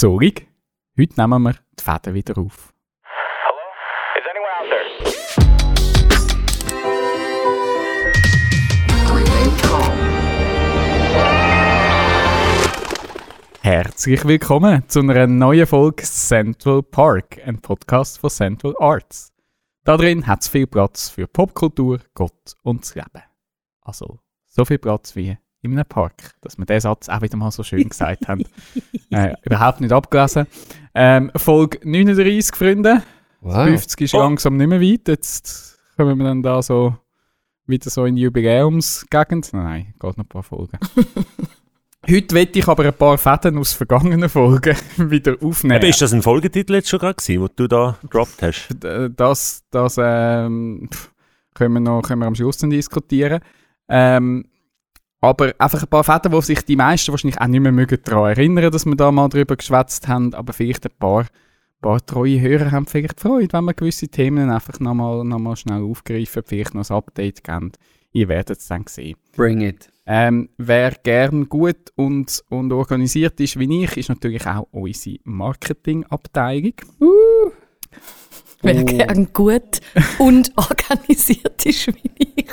Zurück. Heute nehmen wir die Fäden wieder auf. Herzlich willkommen zu einer neuen Folge Central Park, ein Podcast von Central Arts. Da drin hat es viel Platz für Popkultur, Gott und das Leben. Also so viel Platz wie in einem Park, dass wir diesen Satz auch wieder mal so schön gesagt haben. Äh, überhaupt nicht abgelesen. Ähm, Folge 39, Freunde. Wow. 50 ist langsam nicht mehr weit. Jetzt kommen wir dann da so wieder so in die Jubiläumsgegend. Nein, geht noch ein paar Folgen. Heute wette ich aber ein paar Fäden aus vergangenen Folgen wieder aufnehmen. Eben, ist das ein Folgetitel jetzt schon gerade gewesen, den du da gedroppt hast? D- Das, das ähm, können, wir noch, können wir am Schluss dann diskutieren. Ähm, aber einfach ein paar Fäden, wo sich die meisten wahrscheinlich auch nicht mehr mögen daran erinnern, dass wir da mal drüber geschwätzt haben, aber vielleicht ein paar, paar treue Hörer haben vielleicht Freude, wenn wir gewisse Themen einfach nochmal noch mal schnell aufgreifen, vielleicht noch ein Update geben. Ihr werdet es dann sehen. Bring it. Ähm, wer gern gut und, und organisiert ist wie ich, ist natürlich auch unsere Marketingabteilung. Wer Oh. gern gut und organisiert ist wie ich.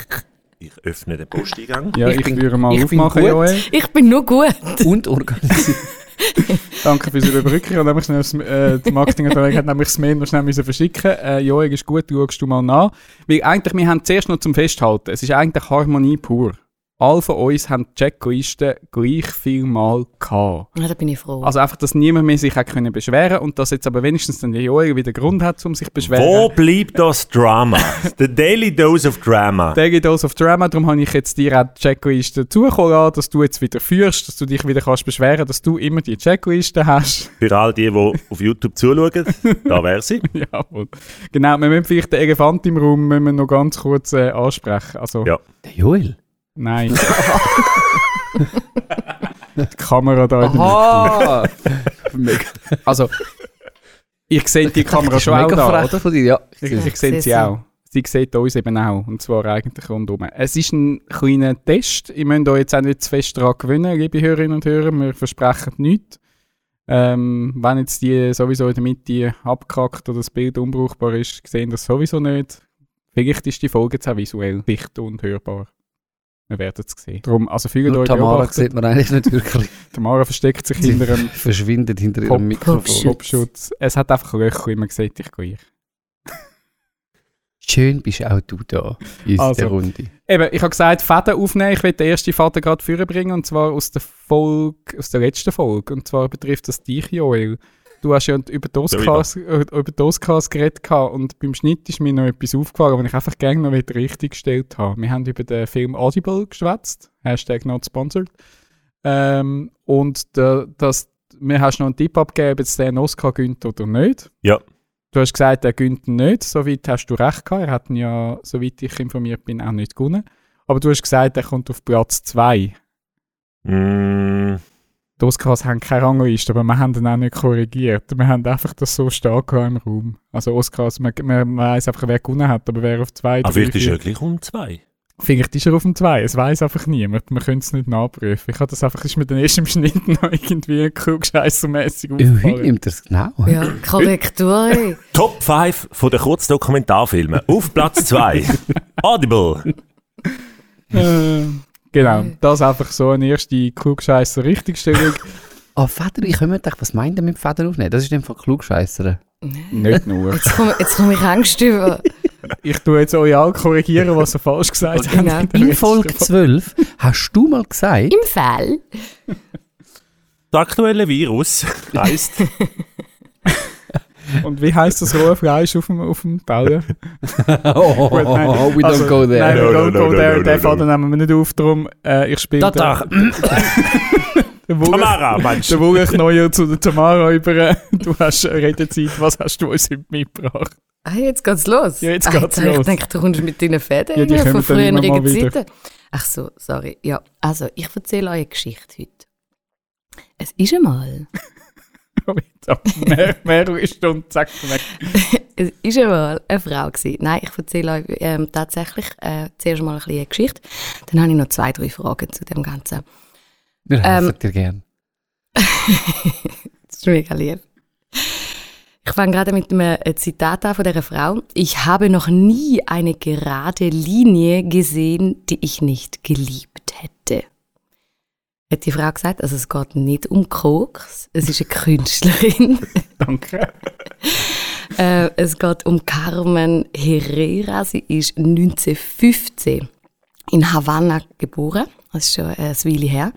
Ich öffne den Posteingang. Ja, Ich ich, bin- würde mal ich bin aufmachen, gut. Joel. Ich bin nur gut. Und organisiert. Danke fürs Überbrücken. Ich habe nämlich schnell äh, die Marketingabteilung hat nämlich das Mail noch schnell müssen verschicken. Äh, Joel, ist gut, schaust du mal nach. Weil eigentlich, wir haben zuerst noch zum Festhalten, es ist eigentlich Harmonie pur. Alle von uns haben die Checklisten gleich viel Mal gehabt. Ja, da bin ich froh. Also einfach, dass niemand mehr sich hat können beschweren und dass jetzt aber wenigstens dann der Joel wieder Grund hat, um sich zu beschweren. Wo bleibt das Drama? The Daily Dose of Drama. Daily Dose of Drama, darum habe ich jetzt dir auch die Checkliste zukommen lassen, dass du jetzt wieder führst, dass du dich wieder kannst beschweren dass du immer die Checkliste hast. Für all die, die auf YouTube zuschauen, da wäre sie. Jawohl. Genau, wir müssen vielleicht den Elefant im Raum müssen wir noch ganz kurz äh, ansprechen. Also, Ja. Der Joel. Nein. die Kamera da in der Aha! Also, ich sehe die Kamera schon auch da, oder? von dir, ja. Ich, ich sehe sie auch. Sie sieht uns eben auch. Und zwar eigentlich rundum. Es ist ein kleiner Test. Ihr müsst euch jetzt auch nicht zu fest daran gewöhnen, liebe Hörerinnen und Hörer. Wir versprechen nichts. Ähm, wenn jetzt die sowieso in der Mitte abgekackt oder das Bild unbrauchbar ist, sehen das sowieso nicht. Vielleicht ist die Folge jetzt auch visuell dicht und hörbar. Wir werden es sehen. Darum, also Nur euch Tamara beobachtet. sieht man eigentlich nicht wirklich. Tamara versteckt sich Sie hinter einem verschwindet hinter Pop- ihrem Mikrofon. Popschutz. Es hat einfach Löcher, man sieht dich gleich. Schön bist auch du da in Also. der Runde. Eben, ich habe gesagt, Fäden aufnehmen. Ich will den ersten Faden gerade vorbringen, und zwar aus der Folge, aus der letzten Folge. Und zwar betrifft das dich, Joel. Du hast ja über die Oscars, äh, über Oscars geredet gehabt, und beim Schnitt ist mir noch etwas aufgefallen, was ich einfach gerne noch wieder richtig gestellt habe. Wir haben über den Film Audible geschwätzt, Hashtag not sponsored. Ähm, und der, das, mir hast noch einen Tipp abgegeben, ob der einen Oscar gönnt oder nicht. Ja. Du hast gesagt, er gönnt nicht. Soweit hast du recht gehabt. Er hat ihn ja, soweit ich informiert bin, auch nicht gewonnen. Aber du hast gesagt, er kommt auf Platz 2. Mm, Die Oscars haben keine Rangliste, aber wir haben ihn auch nicht korrigiert. Wir haben einfach das so stark im Raum. Also Oscars, man, man, man weiss einfach, wer gewonnen hat, aber wer auf 2, aber 3, vielleicht ist er 4... gleich um zwei. Vielleicht ist er auf dem 2, es weiß einfach niemand. Wir können es nicht nachprüfen. Ich habe das einfach, ist mir dann erst im Schnitt noch irgendwie klugscheissermässig Äh, Heute aufgefallen. nimmt er es genau. ja, Korrektur. Top 5 von den Kurzdokumentarfilmen. Auf Platz 2. Audible. Äh, genau, das einfach so eine erste klugscheisser Richtigstellung. Ah, Feder, ich habe mir gedacht, was meint er mit Feder aufnehmen? Das ist in dem Fall klugscheisser. nicht nur. Jetzt komme jetzt komm ich Angst über. Ich tue jetzt euch alle korrigieren, was ihr falsch gesagt Genau. habt. In letzten Folge 12 hast du mal gesagt, Im Fall. Das aktuelle Virus heisst Und wie heisst das rohe Fleisch auf dem, auf dem Teller? oh, Gut, nein. we don't Also, go there. Nein, we No, don't no, go no, there. no, Den no, Faden nehmen wir nicht auf, darum äh, ich spiele Wulch- Tamara, meinst du? Wulch Neuer zu der Tamara über. Du hast Redezeit, was hast du uns heute mitgebracht? Ah, jetzt geht's los. Ja, jetzt ah, geht's habe los. Ich denke, du kommst mit deinen Fäden Ja, die von dann früheren. Zeiten. Ach so, sorry. Ja, also, ich erzähle euch eine Geschichte heute. Es ist einmal, mehr, mehr Stunden, zack, weg. es ist einmal eine Frau gewesen. Nein, ich erzähle euch ähm, tatsächlich äh, zuerst mal ein bisschen eine Geschichte. Dann habe ich noch zwei, drei Fragen zu dem Ganzen. Wir helfen Ähm, dir gern. ist mega lieb. Ich fange gerade mit einem äh, Zitat an von dieser Frau. Ich habe noch nie eine gerade Linie gesehen, die ich nicht geliebt. Hat die Frau gesagt, also es geht nicht um Koks, es ist eine Künstlerin. Danke. Äh, es geht um Carmen Herrera. Sie ist 1915 in Havanna geboren. Das ist schon ein Weile her.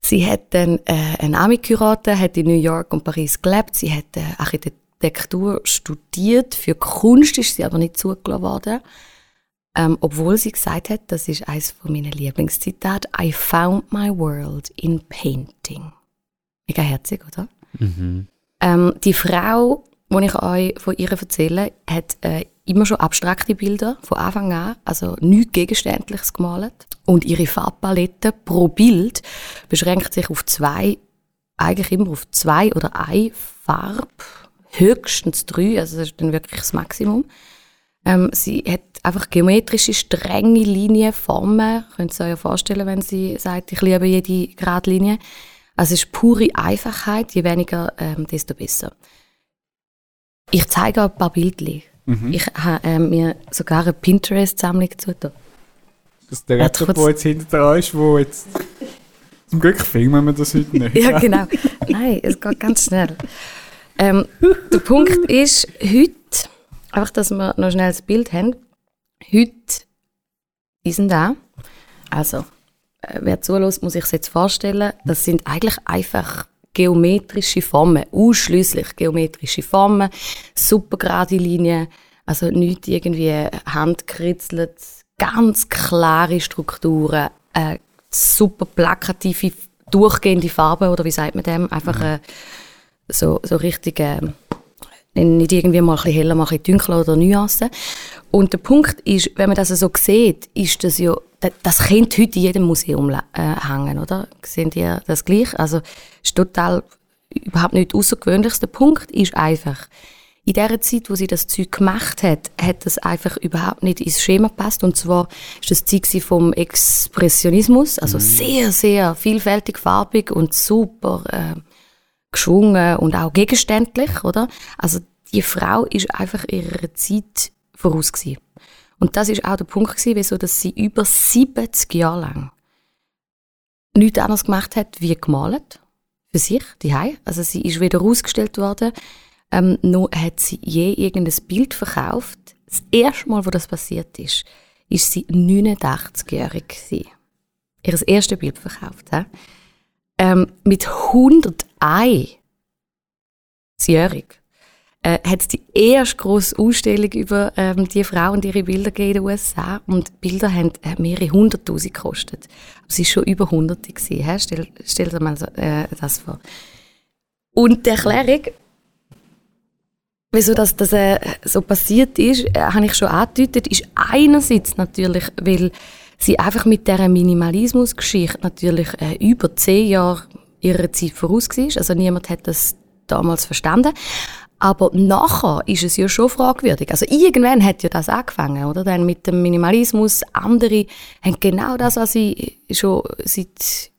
Sie hat dann äh, einen Ami geheiratet, hat in New York und Paris gelebt. Sie hat äh, Architektur studiert. Für Kunst ist sie aber nicht zugelassen worden. Ähm, obwohl sie gesagt hat, das ist eines von meinen Lieblingszitate, I found my world in painting. Mega herzig, oder? Ähm, die Frau, die ich euch von ihr erzähle, hat äh, immer schon abstrakte Bilder von Anfang an, also nichts Gegenständliches gemalt. Und ihre Farbpalette pro Bild beschränkt sich auf zwei, eigentlich immer auf zwei oder eine Farbe, höchstens drei, also das ist dann wirklich das Maximum. Ähm, sie hat einfach geometrische, strenge Linien, Formen. Könnt ihr euch ja vorstellen, wenn sie sagt, ich liebe jede Gradlinie. Also es ist pure Einfachheit, je weniger, ähm, desto besser. Ich zeige euch ein paar Bildchen. Ich habe ähm, mir sogar eine Pinterest-Sammlung zugetan. Das ist der kurz- der jetzt hinter dran ist, wo jetzt... Zum Glück filmen wir das heute nicht. Ja, genau. Nein, es geht ganz schnell. Ähm, der Punkt ist, heute, einfach, dass wir noch schnell das Bild haben, heute, die sind da. Also, äh, wer zulässt, muss sich jetzt vorstellen, das sind eigentlich einfach geometrische Formen, ausschließlich geometrische Formen, super gerade Linien, also nicht irgendwie handkritzelt, ganz klare Strukturen, äh, super plakative, durchgehende Farben, oder wie sagt man dem? Einfach äh, so, so richtig, äh, nicht irgendwie mal ein bisschen heller, mal ein bisschen dunkler oder Nuancen. Und der Punkt ist, wenn man das so sieht, ist das ja, das, könnte heute in jedem Museum äh, hängen, oder? Sehen ihr das gleich? Also, ist total überhaupt nicht außergewöhnliches. Der Punkt ist einfach, in der Zeit, wo sie das Zeug gemacht hat, hat das einfach überhaupt nicht ins Schema gepasst. Und zwar ist das Zeug vom Expressionismus, also sehr, sehr vielfältig, farbig und super äh, geschwungen und auch gegenständlich, oder? Also die Frau ist einfach ihrer Zeit voraus gewesen. Und das ist auch der Punkt gewesen, wieso dass sie über 70 Jahre lang nichts anderes gemacht hat, wie gemalt. Für sich, die Also sie ist weder ausgestellt worden, ähm, noch hat sie je irgendein Bild verkauft. Das erste Mal, wo das passiert ist, ist sie 89-jährig gewesen. Ihr erstes Bild verkauft. He? Ähm, mit 101 jährig äh, hat es die erste grosse Ausstellung über ähm, die Frau und ihre Bilder in den USA. Und Bilder haben äh, mehrere hunderttausend gekostet. Aber sie war schon über hunderte. Gewesen? Stell, stell dir mal so, äh, das vor. Und die Erklärung, wieso das, das äh, so passiert ist, äh, habe ich schon angedeutet, ist einerseits natürlich, weil sie einfach mit dieser Minimalismusgeschichte natürlich äh, über zehn Jahre ihrer Zeit voraus war. Also niemand hat das damals verstanden. Aber nachher ist es ja schon fragwürdig. Also irgendwann hat ja das angefangen, oder? Dann mit dem Minimalismus. Andere haben genau das, was sie schon seit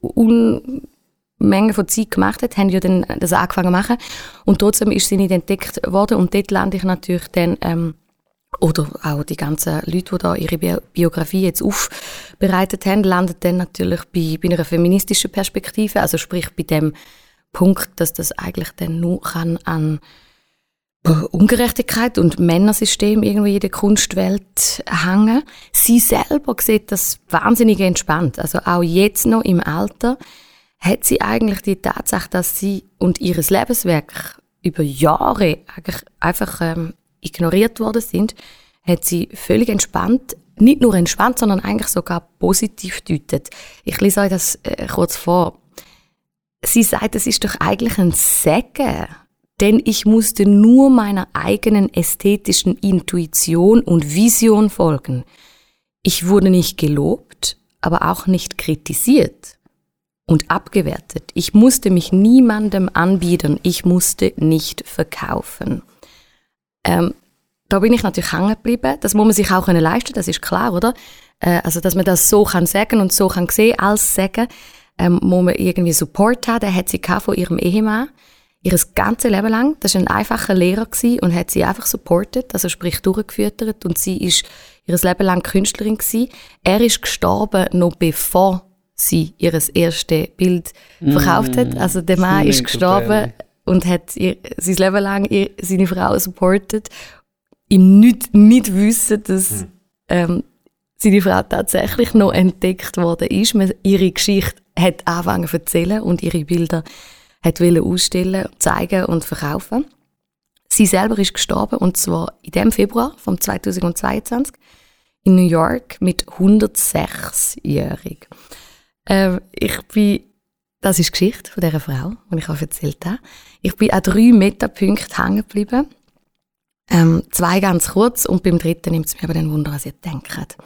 Unmengen von Zeit gemacht hat, haben ja dann das angefangen zu machen. Und trotzdem ist sie nicht entdeckt worden. Und dort lande ich natürlich dann, ähm, oder auch die ganzen Leute, die da ihre Bi Biografie jetzt aufbereitet haben, landen dann natürlich bei, bei einer feministischen Perspektive. Also sprich bei dem Punkt, dass das eigentlich dann nur kann an Ungerechtigkeit und Männersystem irgendwie in der Kunstwelt hängen. Sie selber sieht das wahnsinnig entspannt. Also auch jetzt noch im Alter hat sie eigentlich die Tatsache, dass sie und ihres Lebenswerk über Jahre eigentlich einfach ähm, ignoriert worden sind, hat sie völlig entspannt, nicht nur entspannt, sondern eigentlich sogar positiv deutet. Ich lese euch das äh, kurz vor. Sie sagt, es ist doch eigentlich ein Segen, denn ich musste nur meiner eigenen ästhetischen Intuition und Vision folgen. Ich wurde nicht gelobt, aber auch nicht kritisiert und abgewertet. Ich musste mich niemandem anbieten, ich musste nicht verkaufen. Ähm, da bin ich natürlich hängen geblieben. Das muss man sich auch können leisten, das ist klar, oder? Äh, also, dass man das so kann sagen und so kann sehen als sagen. ähm, muss man irgendwie Support haben. Den hat sie von ihrem Ehemann. Ihres ganze Leben lang. Das war ein einfacher Lehrer gewesen und hat sie einfach supportet, also sprich durchgeführt. Und sie ist ihres Leben lang Künstlerin gewesen. Er ist gestorben, noch bevor sie ihr erstes Bild verkauft hat. Also der Mann ist gestorben und hat ihr, sein Leben lang ihr, seine Frau supportet. Ihm nicht, nicht wissen, dass ähm, seine Frau tatsächlich noch entdeckt worden ist. Man, ihre Geschichte hat angefangen zu erzählen und ihre Bilder hat ausstellen, zeigen und verkaufen. Sie selber ist gestorben und zwar in dem Februar vom 2022 in New York mit 106-jährig. Ähm, ich bin, das ist die Geschichte von dieser Frau, die ich euch erzählt habe. Ich bin an drei Metapunkten hängen geblieben. Ähm, zwei ganz kurz und beim dritten nimmt es mir aber den Wunder, was ihr denkt.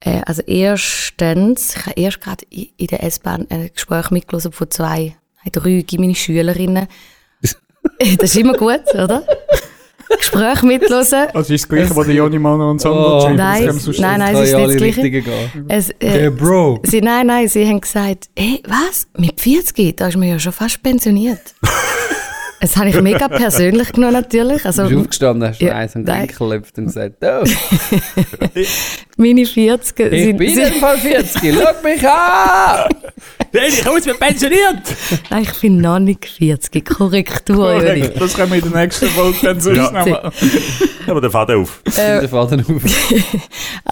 Äh, also erstens, ich habe erst gerade in in der S-Bahn ein Gespräch mitgelesen von zwei, drei meine Schülerinnen. das ist immer gut, oder? Gespräch mitgelesen. Also ist das gleiche, was der Joni mal noch einen Song Oh. Nein, nein, es ist nicht das Gleiche. Es, äh, Bro. Sie, nein, nein, sie haben gesagt, hey, was? Mit 40? Da ist man ja schon fast pensioniert. das habe ich mega persönlich genommen, natürlich. Also, Du bist aufgestanden, hast Ja, eins. Denkel gelöpft und gesagt, oh, meine 40 ich sind, bin in sind, dem Fall 40, schau mich an! Nein, ich jetzt mit pensioniert! Nein, ich bin noch nicht 40. Korrektur. Korrekt, Das können wir in der nächsten Folge dann sonst Ja. noch machen. Aber der Faden auf. Der Faden auf.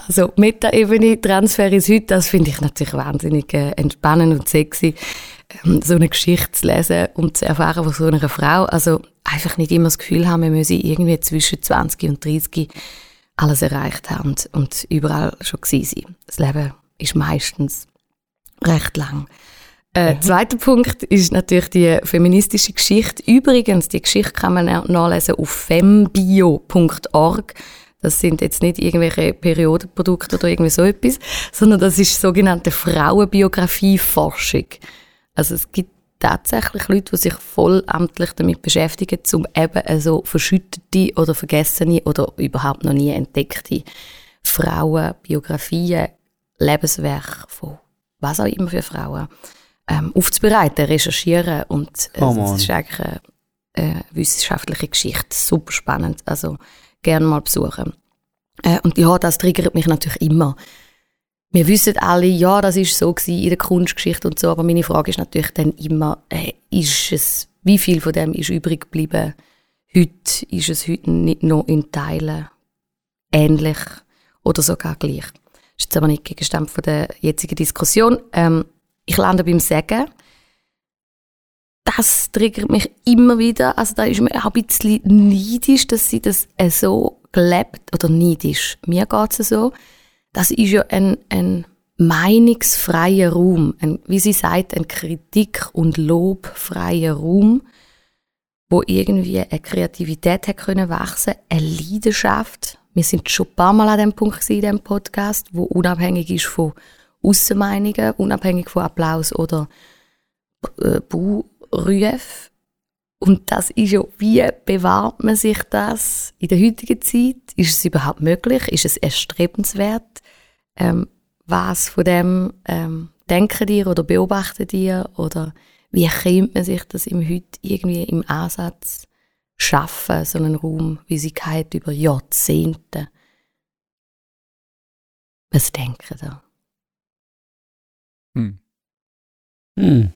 Also, Meta-Ebene, Transfer ist heute, das finde ich natürlich wahnsinnig äh, entspannend und sexy, so eine Geschichte zu lesen und zu erfahren von so einer Frau. Also, einfach nicht immer das Gefühl haben, wir müssen irgendwie zwischen 20 und 30 alles erreicht haben und, überall schon gewesen sein. Das Leben ist meistens recht lang. Äh, Zweiter Punkt ist natürlich die feministische Geschichte. Übrigens, die Geschichte kann man auch nachlesen auf fembio.org. Das sind jetzt nicht irgendwelche Periodenprodukte oder irgendwie so etwas, sondern das ist sogenannte Frauenbiografieforschung. Also es gibt tatsächlich Leute, die sich vollamtlich damit beschäftigen, um eben so verschüttete oder vergessene oder überhaupt noch nie entdeckte Frauenbiografien, Lebenswerke von was auch immer für Frauen ähm, aufzubereiten, recherchieren und äh, on. das ist eigentlich eine äh, wissenschaftliche Geschichte, super spannend, also gerne mal besuchen. Äh, und ja, das triggert mich natürlich immer. Wir wissen alle, ja, das ist so gewesen in der Kunstgeschichte und so, aber meine Frage ist natürlich dann immer, äh, ist es, wie viel von dem ist übrig geblieben? Heute ist es heute nicht noch in Teilen ähnlich oder sogar gleich. Das ist jetzt aber nicht Gegenstand von der jetzigen Diskussion. Ähm, ich lande beim Sagen. Das triggert mich immer wieder. Also da ist mir auch ein bisschen neidisch, dass sie das äh, so gelebt, oder neidisch, mir geht es so. Das ist ja ein, ein meinungsfreier Raum, ein, wie sie sagt, ein Kritik- und lobfreier Raum, wo irgendwie eine Kreativität hat können wachsen, eine Leidenschaft. Wir sind schon ein paar Mal an dem Punkt in diesem Podcast, wo unabhängig ist von Aussenmeinungen, unabhängig von Applaus oder äh. Und das ist ja, wie bewahrt man sich das in der heutigen Zeit? Ist es überhaupt möglich? Ist es erstrebenswert? Ähm, was von dem ähm, denken dir oder beobachten dir? Oder wie könnte man sich das im heute irgendwie im Ansatz schaffen, so einen Raum, wie sie über Jahrzehnte? Was denken da? Hm. Hm.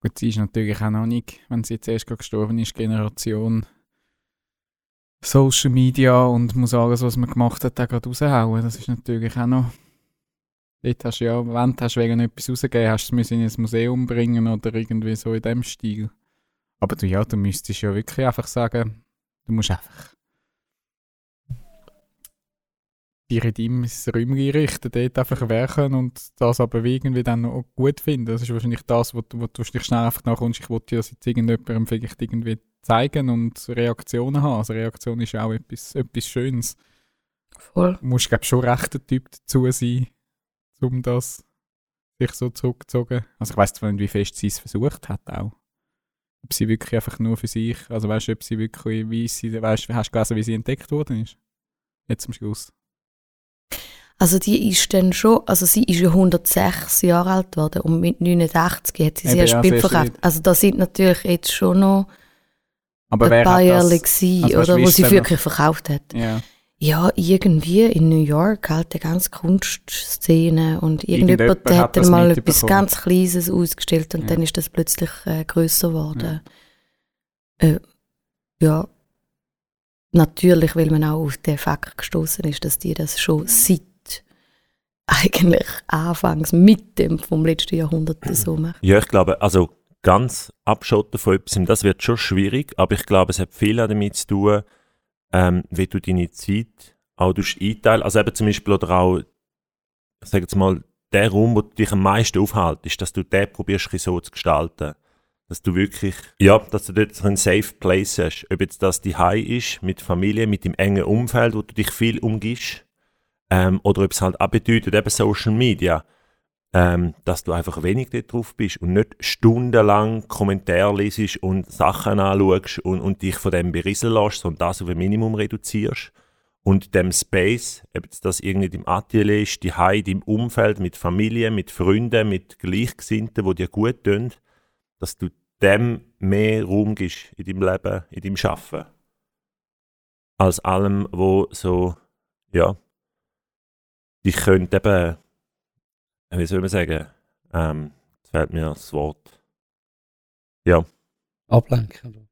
Gut, sie ist natürlich auch noch nicht, wenn sie jetzt erst gestorben ist, Generation Social Media und muss alles, was man gemacht hat, auch gerade raushauen. Das ist natürlich auch noch. Dort hast du ja, wenn du hast wegen etwas rausgegeben hast, du es in ein Museum bringen oder irgendwie so in dem Stil. Aber du, ja, du müsstest ja wirklich einfach sagen, du musst einfach dir in deinem Räumchen richten, dort einfach werken und das aber wie irgendwie dann auch gut finden. Das ist wahrscheinlich das, wo du, wo du dich schnell einfach nachkommst, ich wollte das jetzt irgendjemandem vielleicht irgendwie zeigen und Reaktionen haben. Also Reaktion ist ja auch etwas, etwas Schönes. Voll. Du musst, glaube ich, schon recht der Typ dazu sein, um das sich so zurückgezogen. Also ich zwar nicht, wie fest sie es versucht hat auch. Ob sie wirklich einfach nur für sich, also weißt du, ob sie wirklich, wie sie, weißt du, hast du gelesen, wie sie entdeckt worden ist? Jetzt zum Schluss. Also die ist dann schon, also sie ist ja 106 Jahre alt geworden und mit 89 hat sie Eben, ja, sehr verkauft. schön. Also da sind natürlich jetzt schon noch Aber Jahre das? gewesen, also oder, wo sie denn- wirklich verkauft hat. Ja. Ja, irgendwie in New York halt die ganze Kunstszene und irgendjemand Irgendjemand der hat dann mal etwas ganz Kleines ausgestellt und Ja. dann ist das plötzlich äh, grösser geworden. Äh, ja, natürlich, weil man auch auf den Fakt gestoßen ist, dass die das schon seit eigentlich anfangs mit dem vom letzten Jahrhundert so machen. Ja, ich glaube, also ganz abschotten von etwas, das wird schon schwierig, aber ich glaube, es hat viel damit zu tun, ähm, wie du deine Zeit auch durch einteilen. Also eben zum Beispiel oder auch, ich jetzt mal, der Raum, wo du dich am meisten aufhaltest, dass du den probierst, so zu gestalten. Dass du wirklich, ja, dass du dort einen Safe Place hast. Ob jetzt das die High ist, mit Familie, mit dem engen Umfeld, wo du dich viel umgibst, ähm, oder ob es halt auch bedeutet, eben Social Media ähm, dass du einfach wenig dort drauf bist und nicht stundenlang Kommentare lesest und Sachen anschaust und, und dich von dem berieseln lässt, sondern das auf ein Minimum reduzierst und dem Space, ob das irgendwie im Atelier ist, die Heide im Umfeld, mit Familie, mit Freunden, mit Gleichgesinnten, die dir gut tun, dass du dem mehr Raum gibst in deinem Leben, in deinem Schaffen. Als allem, wo so, ja, dich könnte eben wie soll man sagen, ähm, jetzt fällt mir das Wort. Ja, Ablenken.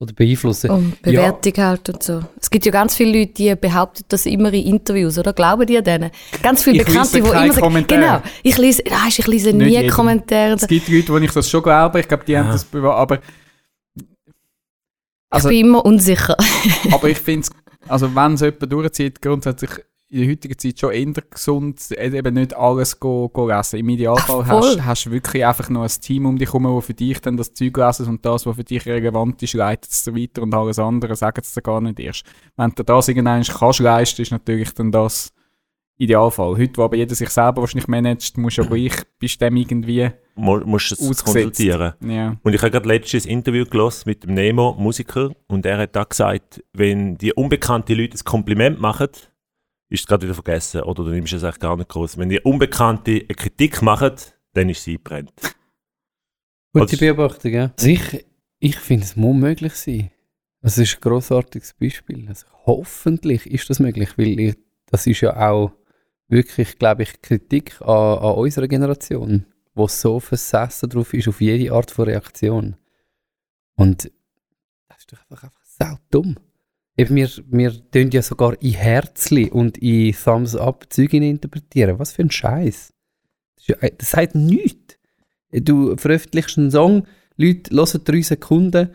oder- beeinflussen. Und Bewertung halt und so. Es gibt ja ganz viele Leute, die behaupten das immer in Interviews, oder? Glauben die an denen? Ganz viele Ich Bekannte, lese die immer sagen, Kommentare. genau, ich lese, weisst, ich lese Nicht nie jedem. Kommentare. Es gibt Leute, wo ich das schon glaube, ich glaube, die haben Ja. das privat, aber also, ich bin immer unsicher. aber ich finde es, also wenn es jemand durchzieht, grundsätzlich in der heutigen Zeit schon eher gesund, äh, eben nicht alles go, go lesen. Im Idealfall Ach, hast hast du wirklich einfach noch ein Team um dich herum, das für dich dann das Zeug lesen und das, was für dich relevant ist, leitet es weiter und alles andere sagen es dir gar nicht erst. Wenn du das irgendwann kannst leisten, ist natürlich dann das Idealfall. Heute, wo aber jeder sich selber wahrscheinlich managt, musst du aber ich, bist dem irgendwie, mu musst es Ausgesetzt. konsultieren. ja. Und ich habe gerade letztes Interview gelesen mit dem Nemo, Musiker, und er hat da gesagt, wenn die unbekannte Leute ein Kompliment machen, ist es gerade wieder vergessen, oder du nimmst es eigentlich gar nicht groß. Wenn die Unbekannte eine Kritik machen, dann ist sie brennt. Gute Also- Beobachtung, ja. Also ich, ich finde, es muss möglich sein. Das ist ein grossartiges Beispiel. Also hoffentlich ist das möglich, weil ich, das ist ja auch wirklich, glaube ich, Kritik an, an unserer Generation, wo so versessen drauf ist auf jede Art von Reaktion. Und das ist doch einfach, einfach sau dumm. Wir, wir tun ja sogar in Herzli und in Thumbs Up Züge interpretieren. Was für ein Scheiß. Das, ja, das sagt nichts. Du veröffentlichst einen Song, Leute hören drei Sekunden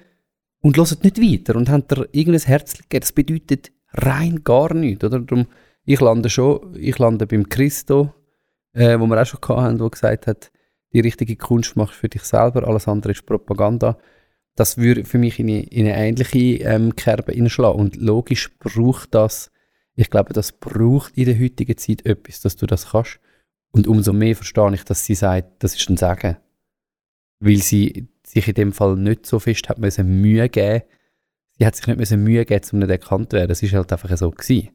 und hören nicht weiter und haben dir irgendein Herz gegeben. Das bedeutet rein gar nichts. Oder? Darum, ich lande schon, ich lande beim Christo, äh, wo wir auch schon hatten, der gesagt hat, die richtige Kunst machst du für dich selber, alles andere ist Propaganda. Das würde für mich in eine, in eine ähnliche ähm, Kerbe hineinschlagen. Und logisch braucht das, ich glaube, das braucht in der heutigen Zeit etwas, dass du das kannst. Und umso mehr verstehe ich, dass sie sagt, das ist ein Sagen. Weil sie sich in dem Fall nicht so fest hat müssen Mühe geben. Sie hat sich nicht müssen Mühe geben, um nicht erkannt zu werden. Das ist halt einfach so gewesen.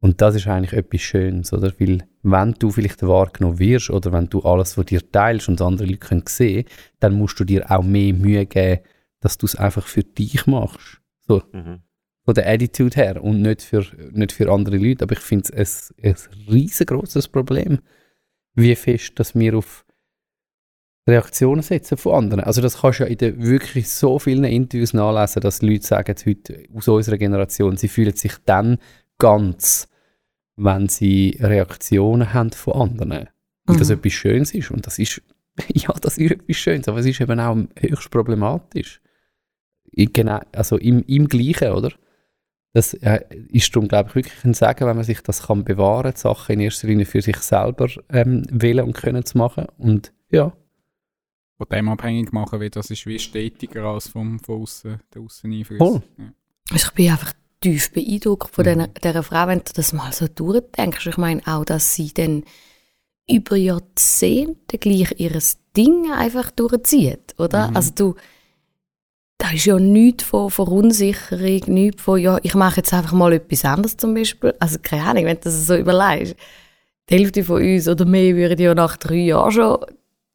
Und das ist eigentlich etwas Schönes, oder? Weil, wenn du vielleicht wahrgenommen wirst oder wenn du alles von dir teilst und andere Leute können sehen, dann musst du dir auch mehr Mühe geben, dass du es einfach für dich machst. So, Mhm. von der Attitude her und nicht für, nicht für andere Leute. Aber ich finde es ein, ein riesengroßes Problem, wie fest, dass wir auf Reaktionen setzen von anderen. Also das kannst du ja in den wirklich so vielen Interviews nachlesen, dass Leute sagen heute aus unserer Generation, sie fühlen sich dann ganz, wenn sie Reaktionen haben von anderen. Und das Mhm. etwas Schönes ist. Und das ist, ja, das ist etwas Schönes, aber es ist eben auch höchst problematisch. Genau, also im, im Gleichen, oder? Das äh, ist darum, glaube ich, wirklich ein Sagen, wenn man sich das kann bewahren, die Sachen in erster Linie für sich selber ähm, wählen und können zu machen. Und ja, von dem abhängig machen, weil das ist wie stetiger als vom, von außen, der Ausseneinfluss. Voll. Ja. Also ich bin einfach tief beeindruckt von Mhm. dieser, Frau, wenn du das mal so durchdenkst. Ich meine auch, dass sie dann über Jahrzehnte gleich ihres Ding einfach durchzieht, oder? Mhm. Also du, da ist ja nichts von Verunsicherung, nichts von, ja, ich mache jetzt einfach mal etwas anderes zum Beispiel. Also keine Ahnung, wenn du das so überlegst. Die Hälfte von uns oder mehr würden ja nach drei Jahren schon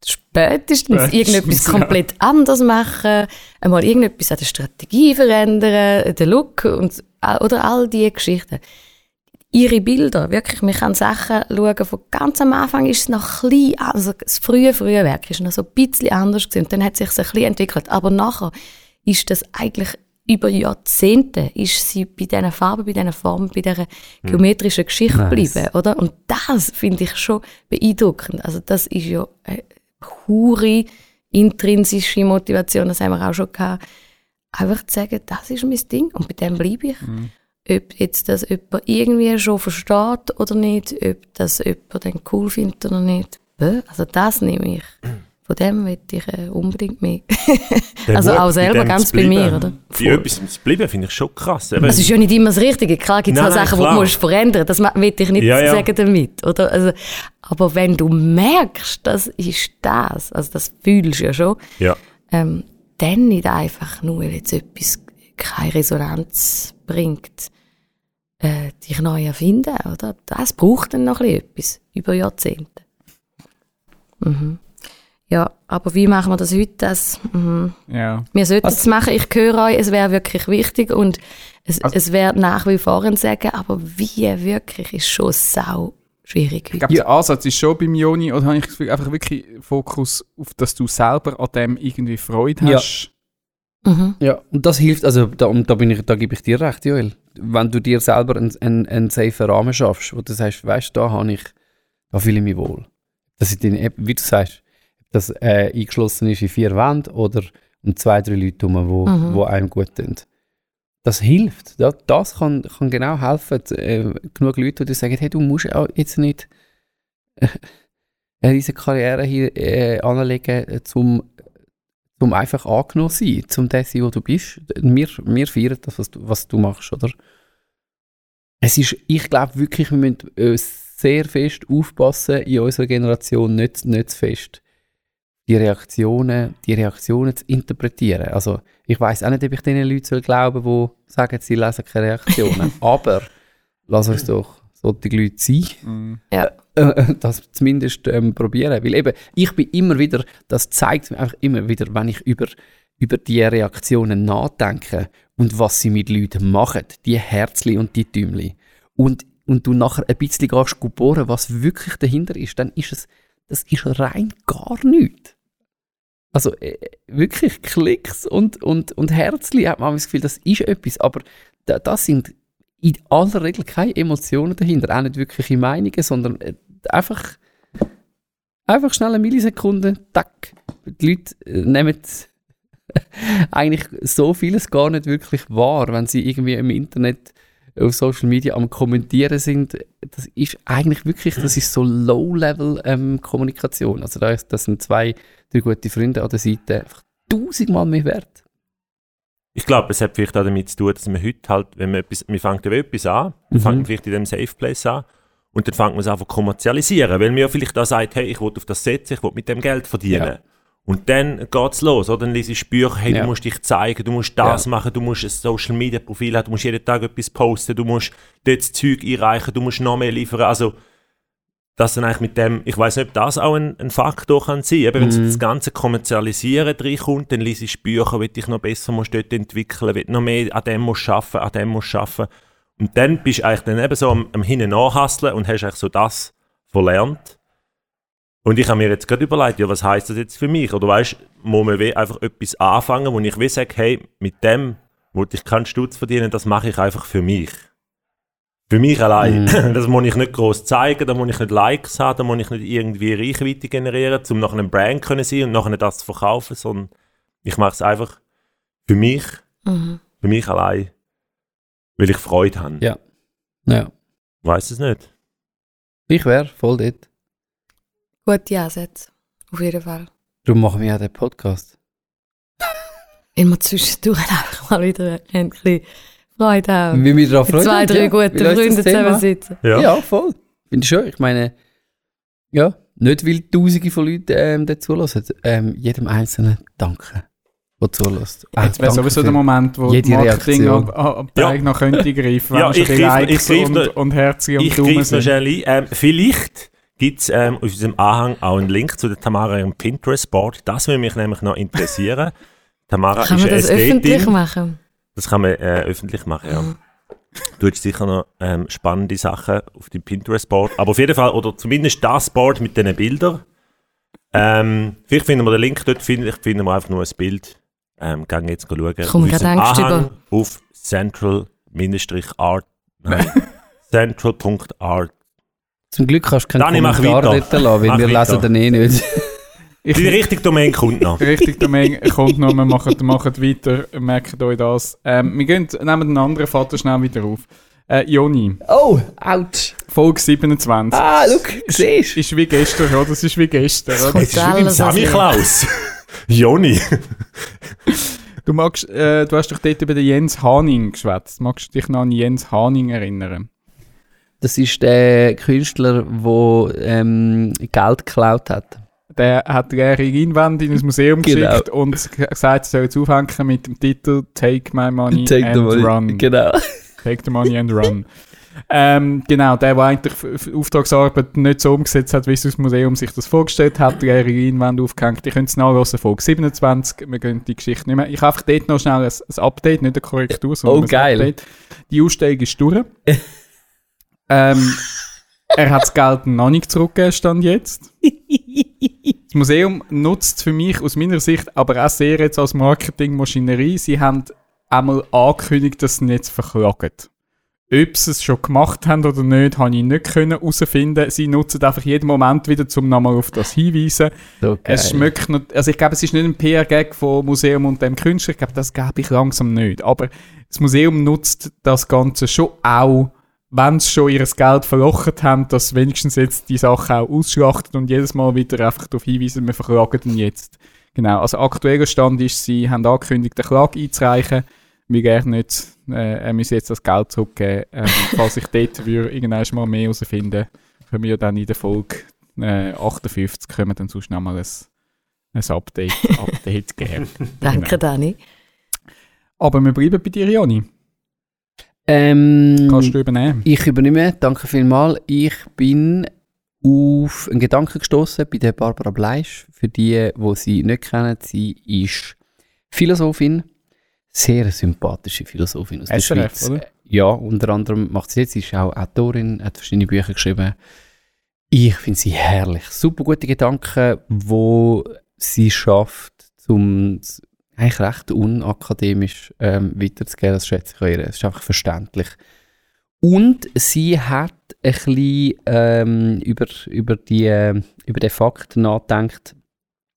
spätestens Spätestens, irgendetwas ja. komplett anders machen, einmal irgendetwas an der Strategie verändern, den Look und, oder all diese Geschichten. Ihre Bilder, wirklich, man kann Sachen schauen, von ganz am Anfang ist es noch klein, also das frühe, frühe Werk ist noch so ein bisschen anders gewesen, und dann hat sich ein bisschen entwickelt, aber nachher ist das eigentlich über Jahrzehnte ist sie bei diesen Farben, bei diesen Formen, bei dieser geometrischen Geschichte Nice. geblieben, oder? Und das finde ich schon beeindruckend. Also das ist ja eine pure intrinsische Motivation, das haben wir auch schon gehabt. Einfach zu sagen, das ist mein Ding und bei dem bleibe ich. Ob jetzt das jemand irgendwie schon versteht oder nicht, ob das jemand dann cool findet oder nicht. Also das nehme ich. Von dem will ich äh, unbedingt mehr. Also Mut, auch selber ganz bei mir, oder? Bei etwas zu bleiben, finde ich schon krass. Eben, Es ist ja nicht immer das Richtige. Klar gibt es auch Sachen, die du musst verändern Das will ich nicht Ja, ja. sagen damit. Oder? Also, aber wenn du merkst, das ist das, also das fühlst du ja schon, ja. ähm, dann nicht einfach nur, weil jetzt etwas keine Resonanz bringt, äh, dich neu erfinden. Oder? Das braucht dann noch ein bisschen etwas, über Jahrzehnte. Mhm. Ja, aber wie machen wir das heute? Das, mhm. Ja. Wir sollten Also- es machen. Ich höre euch, es wäre wirklich wichtig und es, Also- es wäre nach wie vor ein Sagen, aber wie wirklich ist schon sau schwierig Ich glaube, der Ansatz ist schon beim Joni, oder habe ich das Gefühl, einfach wirklich Fokus auf, dass du selber an dem irgendwie Freude Ja. hast. Mhm. Ja, und das hilft, also da, und da, bin ich, da gebe ich dir recht, Joel. Wenn du dir selber einen, einen, einen safen Rahmen schaffst, wo du sagst, weißt du, da habe ich, da fühle ich mich wohl. Dass ich den, wie du sagst, das äh, eingeschlossen ist in vier Wänden oder um zwei, drei Leute herum, wo, Mhm. wo einem gut tun. Das hilft. Das, das kann, kann genau helfen. Äh, genug Leute, die sagen, hey, du musst auch jetzt nicht äh, riesige Karriere hier äh, anlegen, äh, zum um einfach angenommen zu sein, zum das sein, wo du bist. Wir, wir feiern das, was du, was du machst, oder? Es ist, ich glaube wirklich, wir müssen uns sehr fest aufpassen, in unserer Generation nicht, nicht zu fest die Reaktionen, die Reaktionen zu interpretieren. Also, ich weiß auch nicht, ob ich den Leuten soll glauben soll, die sagen, sie lesen keine Reaktionen. Aber lass uns doch solche Leute sein Mhm. Ja. äh, das zumindest ähm, probieren. Weil eben, ich bin immer wieder, das zeigt mir einfach immer wieder, wenn ich über, über die Reaktionen nachdenke und was sie mit Leuten machen, die Herzli und die Tümli. Und, und du nachher ein bisschen gehst bohren, was wirklich dahinter ist, dann ist es, das ist rein gar nichts. Also äh, wirklich Klicks und, und, und Herzli hat man das Gefühl, das ist etwas, aber da, das sind in aller Regel keine Emotionen dahinter, auch nicht wirkliche Meinungen, sondern äh, einfach, einfach schnell eine Millisekunde, tack. Die Leute äh, nehmen eigentlich so vieles gar nicht wirklich wahr, wenn sie irgendwie im Internet auf Social Media am Kommentieren sind. Das ist eigentlich wirklich, das ist so Low-Level-Kommunikation. also da ist, das sind zwei, drei gute Freunde an der Seite einfach tausendmal mehr wert. Ich glaube, es hat vielleicht auch damit zu tun, dass man heute halt, wenn man etwas, fängt ja etwas an, Mhm. fängt man vielleicht in dem Safe Place an und dann fängt man es einfach kommerzialisieren, weil man ja vielleicht da sagt, hey, ich will auf das setzen, ich will mit dem Geld verdienen. Ja. Und dann geht's los, oder? Dann liest ich Bücher, hey, Ja. du musst dich zeigen, du musst das machen, du musst ein Social Media Profil haben, du musst jeden Tag etwas posten, du musst dort das Zeug einreichen, du musst noch mehr liefern. Also, das dann eigentlich mit dem, ich weiß nicht, ob das auch ein, ein Faktor kann sein. Eben, wenn Mhm. das ganze Kommerzialisieren reinkommt, dann liest ich Bücher, will ich noch besser musst dort entwickeln, will noch mehr an dem musst arbeiten, an dem musst arbeiten. Und dann bist du eigentlich dann eben so am, am Hinein nachhasseln und hast eigentlich so das verlernt. Und ich habe mir jetzt gerade überlegt, ja, was heißt das jetzt für mich? Oder weißt, muss man einfach etwas anfangen, wo ich wie sage, hey, mit dem, wo ich keinen Stutz verdienen, das mache ich einfach für mich. Für mich allein. Das muss ich nicht groß zeigen, da muss ich nicht Likes haben, da muss ich nicht irgendwie Reichweite generieren, um nachher ein Brand können sein und nachher das zu verkaufen, sondern ich mache es einfach für mich, Mhm. für mich allein, weil ich Freude habe. Ja. Ja. Weiß es nicht. Ich wäre voll dort. Gute Ansätze, auf jeden Fall. Darum machen wir ja den Podcast. Immer zwischendurch einfach mal wieder ein bisschen Freude haben. Wie wir daran Mit zwei, drei ja, Freunden Thema- zusammensitzen. Ja. Ja, voll. Finde ich schon. Ich meine, ja, nicht weil Tausende von Leuten ähm, dazu hören. Ähm, jedem Einzelnen danke. der zulässt. Jetzt wäre sowieso der Moment, wo Jede das Marketing Reaktion. ab, ab, ab Ja. noch könnte greifen, wenn Ja, ich bei greif- Likes ich greif und, und Herzen und Ich es noch sind. schnell ein. Ähm, vielleicht gibt es ähm, auf unserem Anhang auch einen Link zu der Tamara ihrem Pinterest-Board. Das würde mich nämlich noch interessieren. Tamara Kann ist man das öffentlich Ästhetin. machen? Das kann man äh, öffentlich machen, ja. Du hast sicher noch ähm, spannende Sachen auf dem Pinterest-Board. Aber auf jeden Fall, oder zumindest das Board mit diesen Bildern. Ähm, vielleicht finden wir den Link dort, vielleicht finden wir einfach nur ein Bild. Ähm, gehen jetzt schauen. Komm, Auf Anhang über. Auf central-art. Nein. Central.art. Zum Glück kannst du keinen Dani, mach Kommentar weiter. dort lassen, weil Mach wir weiter. lesen den eh nicht. Ich, Die richtige Domain kommt noch. Richtig, der Menge kommt noch, wir machen, machen weiter, merkt euch das. Ähm, wir gehen, nehmen den anderen Vater schnell wieder auf. Äh, Joni, Oh, ouch. Folge 27. Ah, look, siehst Ist wie gestern, oder? Das ist wie gestern, oder? Es ist wie beim alles Sammy Klaus. Joni. Du, magst, äh, du hast doch dort über den Jens Haning geschwätzt. Magst du dich noch an Jens Haning erinnern? Das ist der Künstler, der ähm, Geld geklaut hat. Der hat leere Einwände in ein Museum Genau. geschickt und gesagt, er soll jetzt aufhängen mit dem Titel Take my money Take and money. run. Genau. Take the money and run. ähm, genau, der, der eigentlich Auftragsarbeit nicht so umgesetzt hat, wie es das Museum sich das vorgestellt hat, leere Einwände aufgehängt. Ihr könnt es nachlesen, Folge 27. Wir gehen die Geschichte nicht mehr. Ich habe einfach dort noch schnell ein, ein Update, nicht eine Korrektur, sondern Oh, ein geil. Update. Die Ausstellung ist durch. ähm, er hat das Geld noch nicht zurückgegeben, stand jetzt. Das Museum nutzt für mich aus meiner Sicht aber auch sehr jetzt als Marketingmaschinerie. Sie haben einmal angekündigt, dass sie jetzt verklagen. Ob sie es schon gemacht haben oder nicht, habe ich nicht können herausfinden. Sie nutzen einfach jeden Moment wieder, um nochmal auf das hinzuweisen. So Es schmeckt noch, also ich glaube, es ist nicht ein PR-Gag vom Museum und dem Künstler. Ich glaube, das gebe ich langsam nicht. Aber das Museum nutzt das Ganze schon auch, wenn sie schon ihr Geld verlocht haben, dass sie wenigstens jetzt die Sache auch ausschlachtet und jedes Mal wieder einfach darauf hinweisen, wir verklagen ihn jetzt. Genau, also aktueller Stand ist, sie haben angekündigt, eine Klage einzureichen. Wir gerne nicht, äh, er müsse jetzt das Geld zurückgeben. Ähm, falls ich dort würde, irgendwann mal mehr herausfinden, können wir dann in der Folge äh, 58 können wir dann sonst noch mal ein, ein Update, Update geben. Danke, Genau. Dani. Aber wir bleiben bei dir, Jani. Ähm, Kannst du übernehmen? Ich übernehme, danke vielmals. Ich bin auf einen Gedanken gestoßen bei der Barbara Bleisch. Für die, die sie nicht kennen, sie ist Philosophin, sehr sympathische Philosophin aus der SRF, Schweiz. oder? Ja, unter anderem macht sie jetzt, sie ist auch Autorin, hat verschiedene Bücher geschrieben. Ich finde sie herrlich. Super gute Gedanken, wo sie schafft, zum eigentlich recht unakademisch ähm, weiterzugehen. Das schätze ich an ihr. Es ist einfach verständlich. Und sie hat ein bisschen ähm, über, über, die, äh, über den Fakt nachgedacht,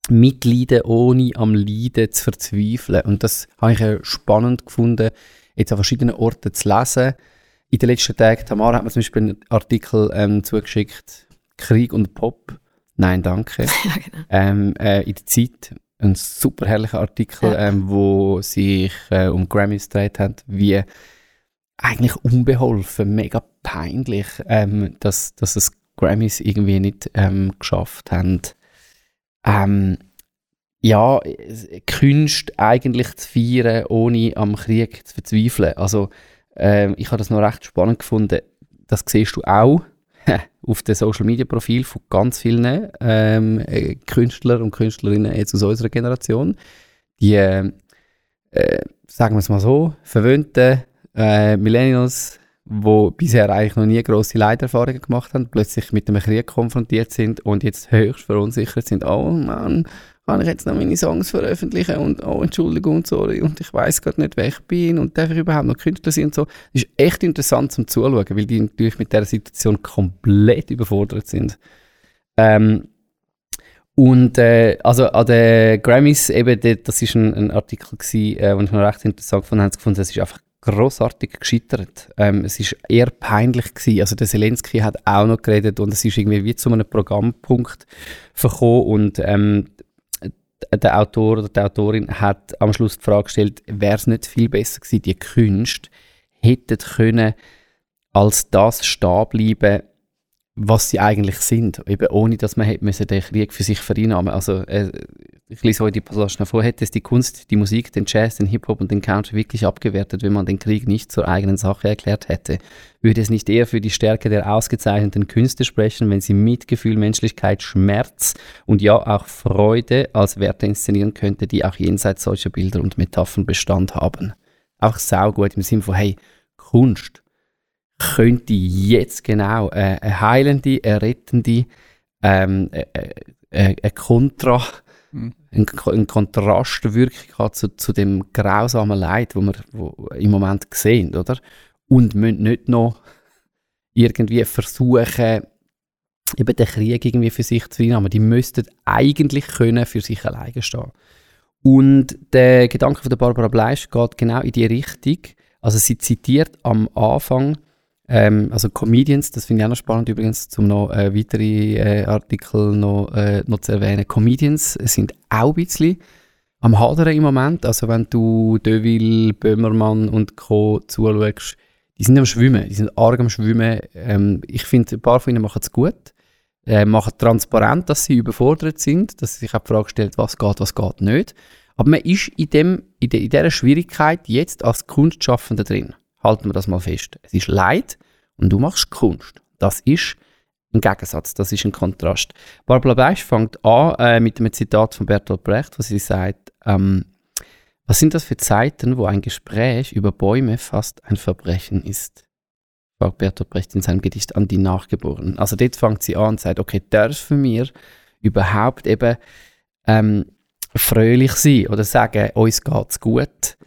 Mitleiden ohne am Leiden zu verzweifeln. Und das habe ich spannend gefunden, jetzt an verschiedenen Orten zu lesen. In den letzten Tagen, Tamara hat mir zum Beispiel einen Artikel ähm, zugeschickt, Krieg und Pop. Nein, danke. Ja, genau. ähm, äh, in der Zeit ein super herrlicher Artikel, Ja. ähm, wo sich äh, um Grammys gedreht hat, wie eigentlich unbeholfen, mega peinlich, ähm, dass, dass es Grammys irgendwie nicht ähm, geschafft haben, ähm, ja, Kunst eigentlich zu feiern, ohne am Krieg zu verzweifeln. Also ähm, ich habe das noch recht spannend gefunden. Das siehst du auch auf dem Social Media Profil von ganz vielen ähm, äh, Künstler und Künstlerinnen jetzt aus unserer Generation. Die, äh, äh, sagen wir es mal so, verwöhnten äh, Millennials, die bisher eigentlich noch nie grosse Leiderfahrungen gemacht haben, plötzlich mit einem Krieg konfrontiert sind und jetzt höchst verunsichert sind. Oh Mann, kann ich jetzt noch meine Songs veröffentlichen und oh Entschuldigung, sorry und ich weiß gerade nicht, wer ich bin und darf ich überhaupt noch Künstler sein und so. Das ist echt interessant zum Zuschauen, weil die natürlich mit der Situation komplett überfordert sind. Ähm, und äh, also an den Grammys, eben, das ist ein, ein Artikel gewesen, äh, den ich noch recht interessant fand, haben sie gefunden, es ist einfach grossartig gescheitert. Ähm, es ist eher peinlich gewesen. Also der Zelensky hat auch noch geredet und es ist irgendwie wie zu einem Programmpunkt verkommen und ähm, der Autor oder die Autorin hat am Schluss die Frage gestellt, wäre es nicht viel besser gewesen, die Künste hätten können als das stehen bleiben, was sie eigentlich sind, eben ohne dass man hätte müssen den Krieg für sich vereinnahmen. Also äh, ich lese heute die Passage noch vor, hätte es die Kunst, die Musik, den Jazz, den Hip-Hop und den Country wirklich abgewertet, wenn man den Krieg nicht zur eigenen Sache erklärt hätte. Würde es nicht eher für die Stärke der ausgezeichneten Künste sprechen, wenn sie Mitgefühl, Menschlichkeit, Schmerz und ja auch Freude als Werte inszenieren könnte, die auch jenseits solcher Bilder und Metaphern Bestand haben. Auch saugut im Sinne von, hey, Kunst könnte jetzt genau äh, eine heilende, eine rettende, ähm, äh, äh, äh eine Kontra, mhm. ein, ein Kontrastwirkung hat zu, zu dem grausamen Leid, wo wir wo im Moment sehen, oder? Und müssen nicht noch irgendwie versuchen, eben den Krieg irgendwie für sich zu vernehmen. Die müssten eigentlich können für sich alleine stehen. Und der Gedanke von der Barbara Bleisch geht genau in die Richtung. Also sie zitiert am Anfang ähm, also Comedians, das finde ich auch noch spannend übrigens, um noch äh, weitere äh, Artikel noch, äh, noch zu erwähnen. Comedians sind auch ein bisschen am Hadern im Moment. Also wenn du Deville, Böhmermann und Co. zuschaust, die sind am Schwimmen, die sind arg am Schwimmen. Ähm, ich finde, ein paar von ihnen machen es gut. Äh, machen transparent, dass sie überfordert sind, dass sie sich auch die Frage stellt, was geht, was geht nicht. Aber man ist in, dem, in, de, in dieser Schwierigkeit jetzt als Kunstschaffender drin halten wir das mal fest. Es ist Leid und du machst Kunst. Das ist ein Gegensatz, das ist ein Kontrast. Barbara Beisch fängt an äh, mit einem Zitat von Bertolt Brecht, wo sie sagt, ähm, was sind das für Zeiten, wo ein Gespräch über Bäume fast ein Verbrechen ist? fragt Bertolt Brecht in seinem Gedicht an die Nachgeborenen. Also dort fängt sie an und sagt, okay, darf für mir überhaupt eben ähm, fröhlich sein oder sagen, uns geht's gut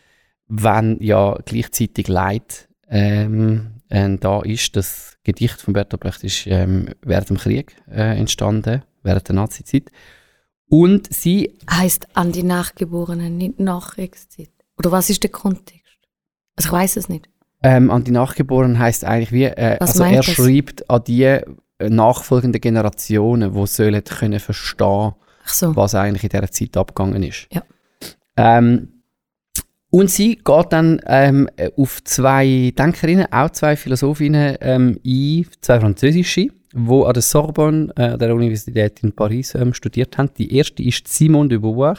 wenn ja gleichzeitig Leid ähm, äh, da ist. Das Gedicht von Bertolt Brecht ist ähm, während dem Krieg äh, entstanden, während der Nazizeit. Und sie heißt an die Nachgeborenen, nicht Nachkriegszeit. Oder was ist der Kontext? Also ich weiß es nicht. Ähm, an die Nachgeborenen heißt eigentlich wie, äh, also er das? schreibt an die äh, nachfolgenden Generationen, die sollen können verstehen, so. was eigentlich in dieser Zeit abgegangen ist. Ja. Ähm, und sie geht dann ähm, auf zwei Denkerinnen, auch zwei Philosophinnen ähm, ein, zwei französische, die an der Sorbonne, äh, der Universität in Paris, ähm, studiert haben. Die erste ist Simone de Beauvoir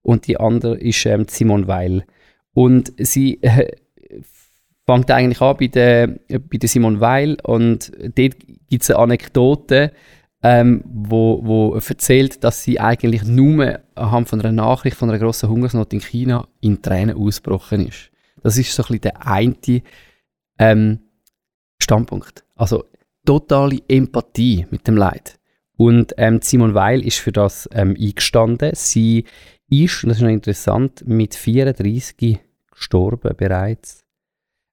und die andere ist ähm, Simone Weil. Und sie äh, fängt eigentlich an bei der, bei der Simone Weil und dort gibt es eine Anekdote, ähm, wo, wo erzählt, dass sie eigentlich nur anhand von einer Nachricht von einer grossen Hungersnot in China in Tränen ausgebrochen ist. Das ist so ein bisschen der eine ähm, Standpunkt. Also totale Empathie mit dem Leid. Und ähm, Simon Weil ist für das ähm, eingestanden. Sie ist, das ist noch interessant, mit 34 gestorben bereits.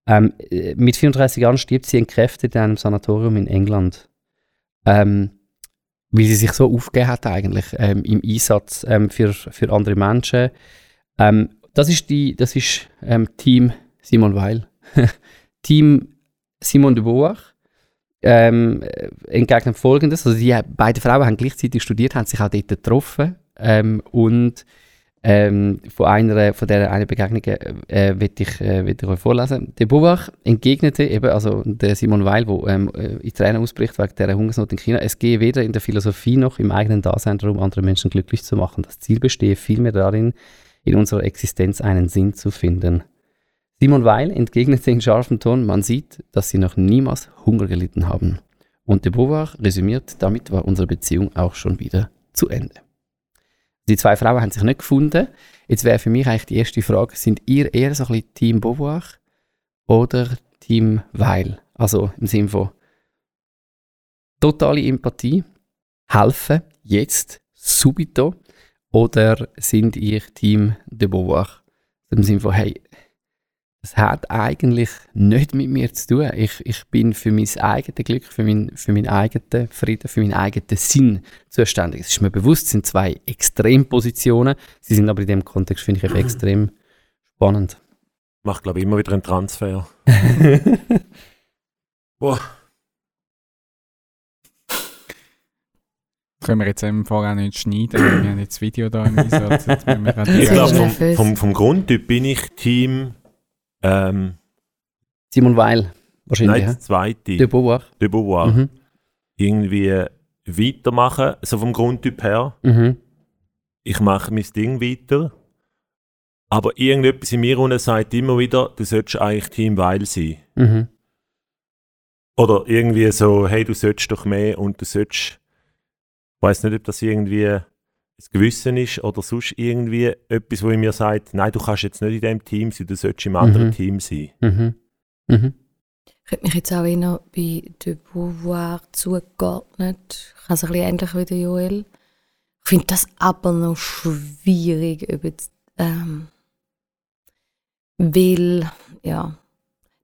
Ähm, äh, mit 34 Jahren stirbt sie entkräftet in einem Sanatorium in England. Ähm, weil sie sich so aufgegeben hat eigentlich ähm, im Einsatz ähm, für, für andere Menschen. Ähm, das ist, die, das ist ähm, Team Simon Weil. Team Simon de Beauvoir ähm, entgegnet folgendes, also die beiden Frauen haben gleichzeitig studiert, haben sich auch dort getroffen ähm, und ähm, von einer von der eine Begegnung äh, will ich, äh, ich euch vorlesen. Der Bubach entgegnete eben, also der Simon Weil, der ähm, äh, in Tränen ausbricht wegen der Hungersnot in China, es gehe weder in der Philosophie noch im eigenen Dasein darum, andere Menschen glücklich zu machen. Das Ziel bestehe vielmehr darin, in unserer Existenz einen Sinn zu finden. Simon Weil entgegnete in scharfem Ton, man sieht, dass sie noch niemals Hunger gelitten haben. Und de Beauvoir resümiert, damit war unsere Beziehung auch schon wieder zu Ende. Die zwei Frauen haben sich nicht gefunden. Jetzt wäre für mich eigentlich die erste Frage, sind ihr eher so ein bisschen Team Beauvoir oder Team Weil? Also im Sinne von totale Empathie, helfen, jetzt, subito, oder sind ihr Team de Beauvoir? Im Sinne von, hey, es hat eigentlich nicht mit mir zu tun. Ich, ich bin für mein eigenes Glück, für, mein, für meinen eigenen Frieden, für meinen eigenen Sinn zuständig. Es ist mir bewusst, es sind zwei Extrempositionen. Sie sind aber in dem Kontext, finde ich, extrem spannend. Macht, glaube ich, immer wieder einen Transfer. Boah. Können wir jetzt im Fall auch nicht schneiden, wir haben jetzt das Video da im Einsatz. ich glaube, vom, vom, vom Grundtyp bin ich Team ähm, Simon Weil, wahrscheinlich. Nein, der zweite. De Beauvoir. De Beauvoir. Mhm. irgendwie weitermachen, so vom Grundtyp her. Mhm. Ich mache mein Ding weiter. Aber irgendetwas in mir unten sagt immer wieder, du solltest eigentlich Team Weil sein. Mhm. Oder irgendwie so, hey, du solltest doch mehr und du solltest, ich weiß nicht, ob das irgendwie ein Gewissen ist oder sonst irgendwie etwas, wo in mir sagt, nein, du kannst jetzt nicht in dem Team sein, du solltest im anderen Mhm. Team sein. Mhm. Mhm. Ich hätte mich jetzt auch eher bei de Beauvoir zugeordnet. Ich habe es ein bisschen ähnlich wie der Joel. Ich finde das aber noch schwierig, jetzt, ähm, weil, ja,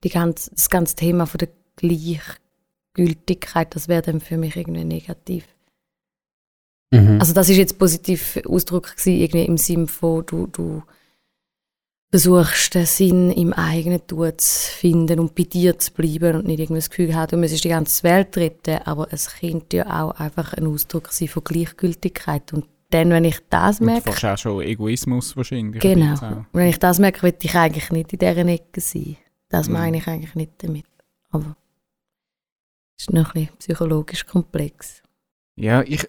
die ganze, das ganze Thema von der Gleichgültigkeit, das wäre dann für mich irgendwie negativ. Mhm. Also das ist jetzt positiv ausgedrückt gewesen, irgendwie im Sinn von, du, du versuchst den Sinn im eigenen Tun zu finden und bei dir zu bleiben und nicht irgendwie das Gefühl haben, du müsstest die ganze Welt retten, aber es könnte ja auch einfach ein Ausdruck sein von Gleichgültigkeit und dann, wenn ich das Und merke, fast auch schon Egoismus wahrscheinlich. ein genau, wenn ich das merke, will ich eigentlich nicht in dieser Ecke sein. Das Mhm. meine ich eigentlich nicht damit. Aber es ist noch ein bisschen psychologisch komplex. Ja, ich,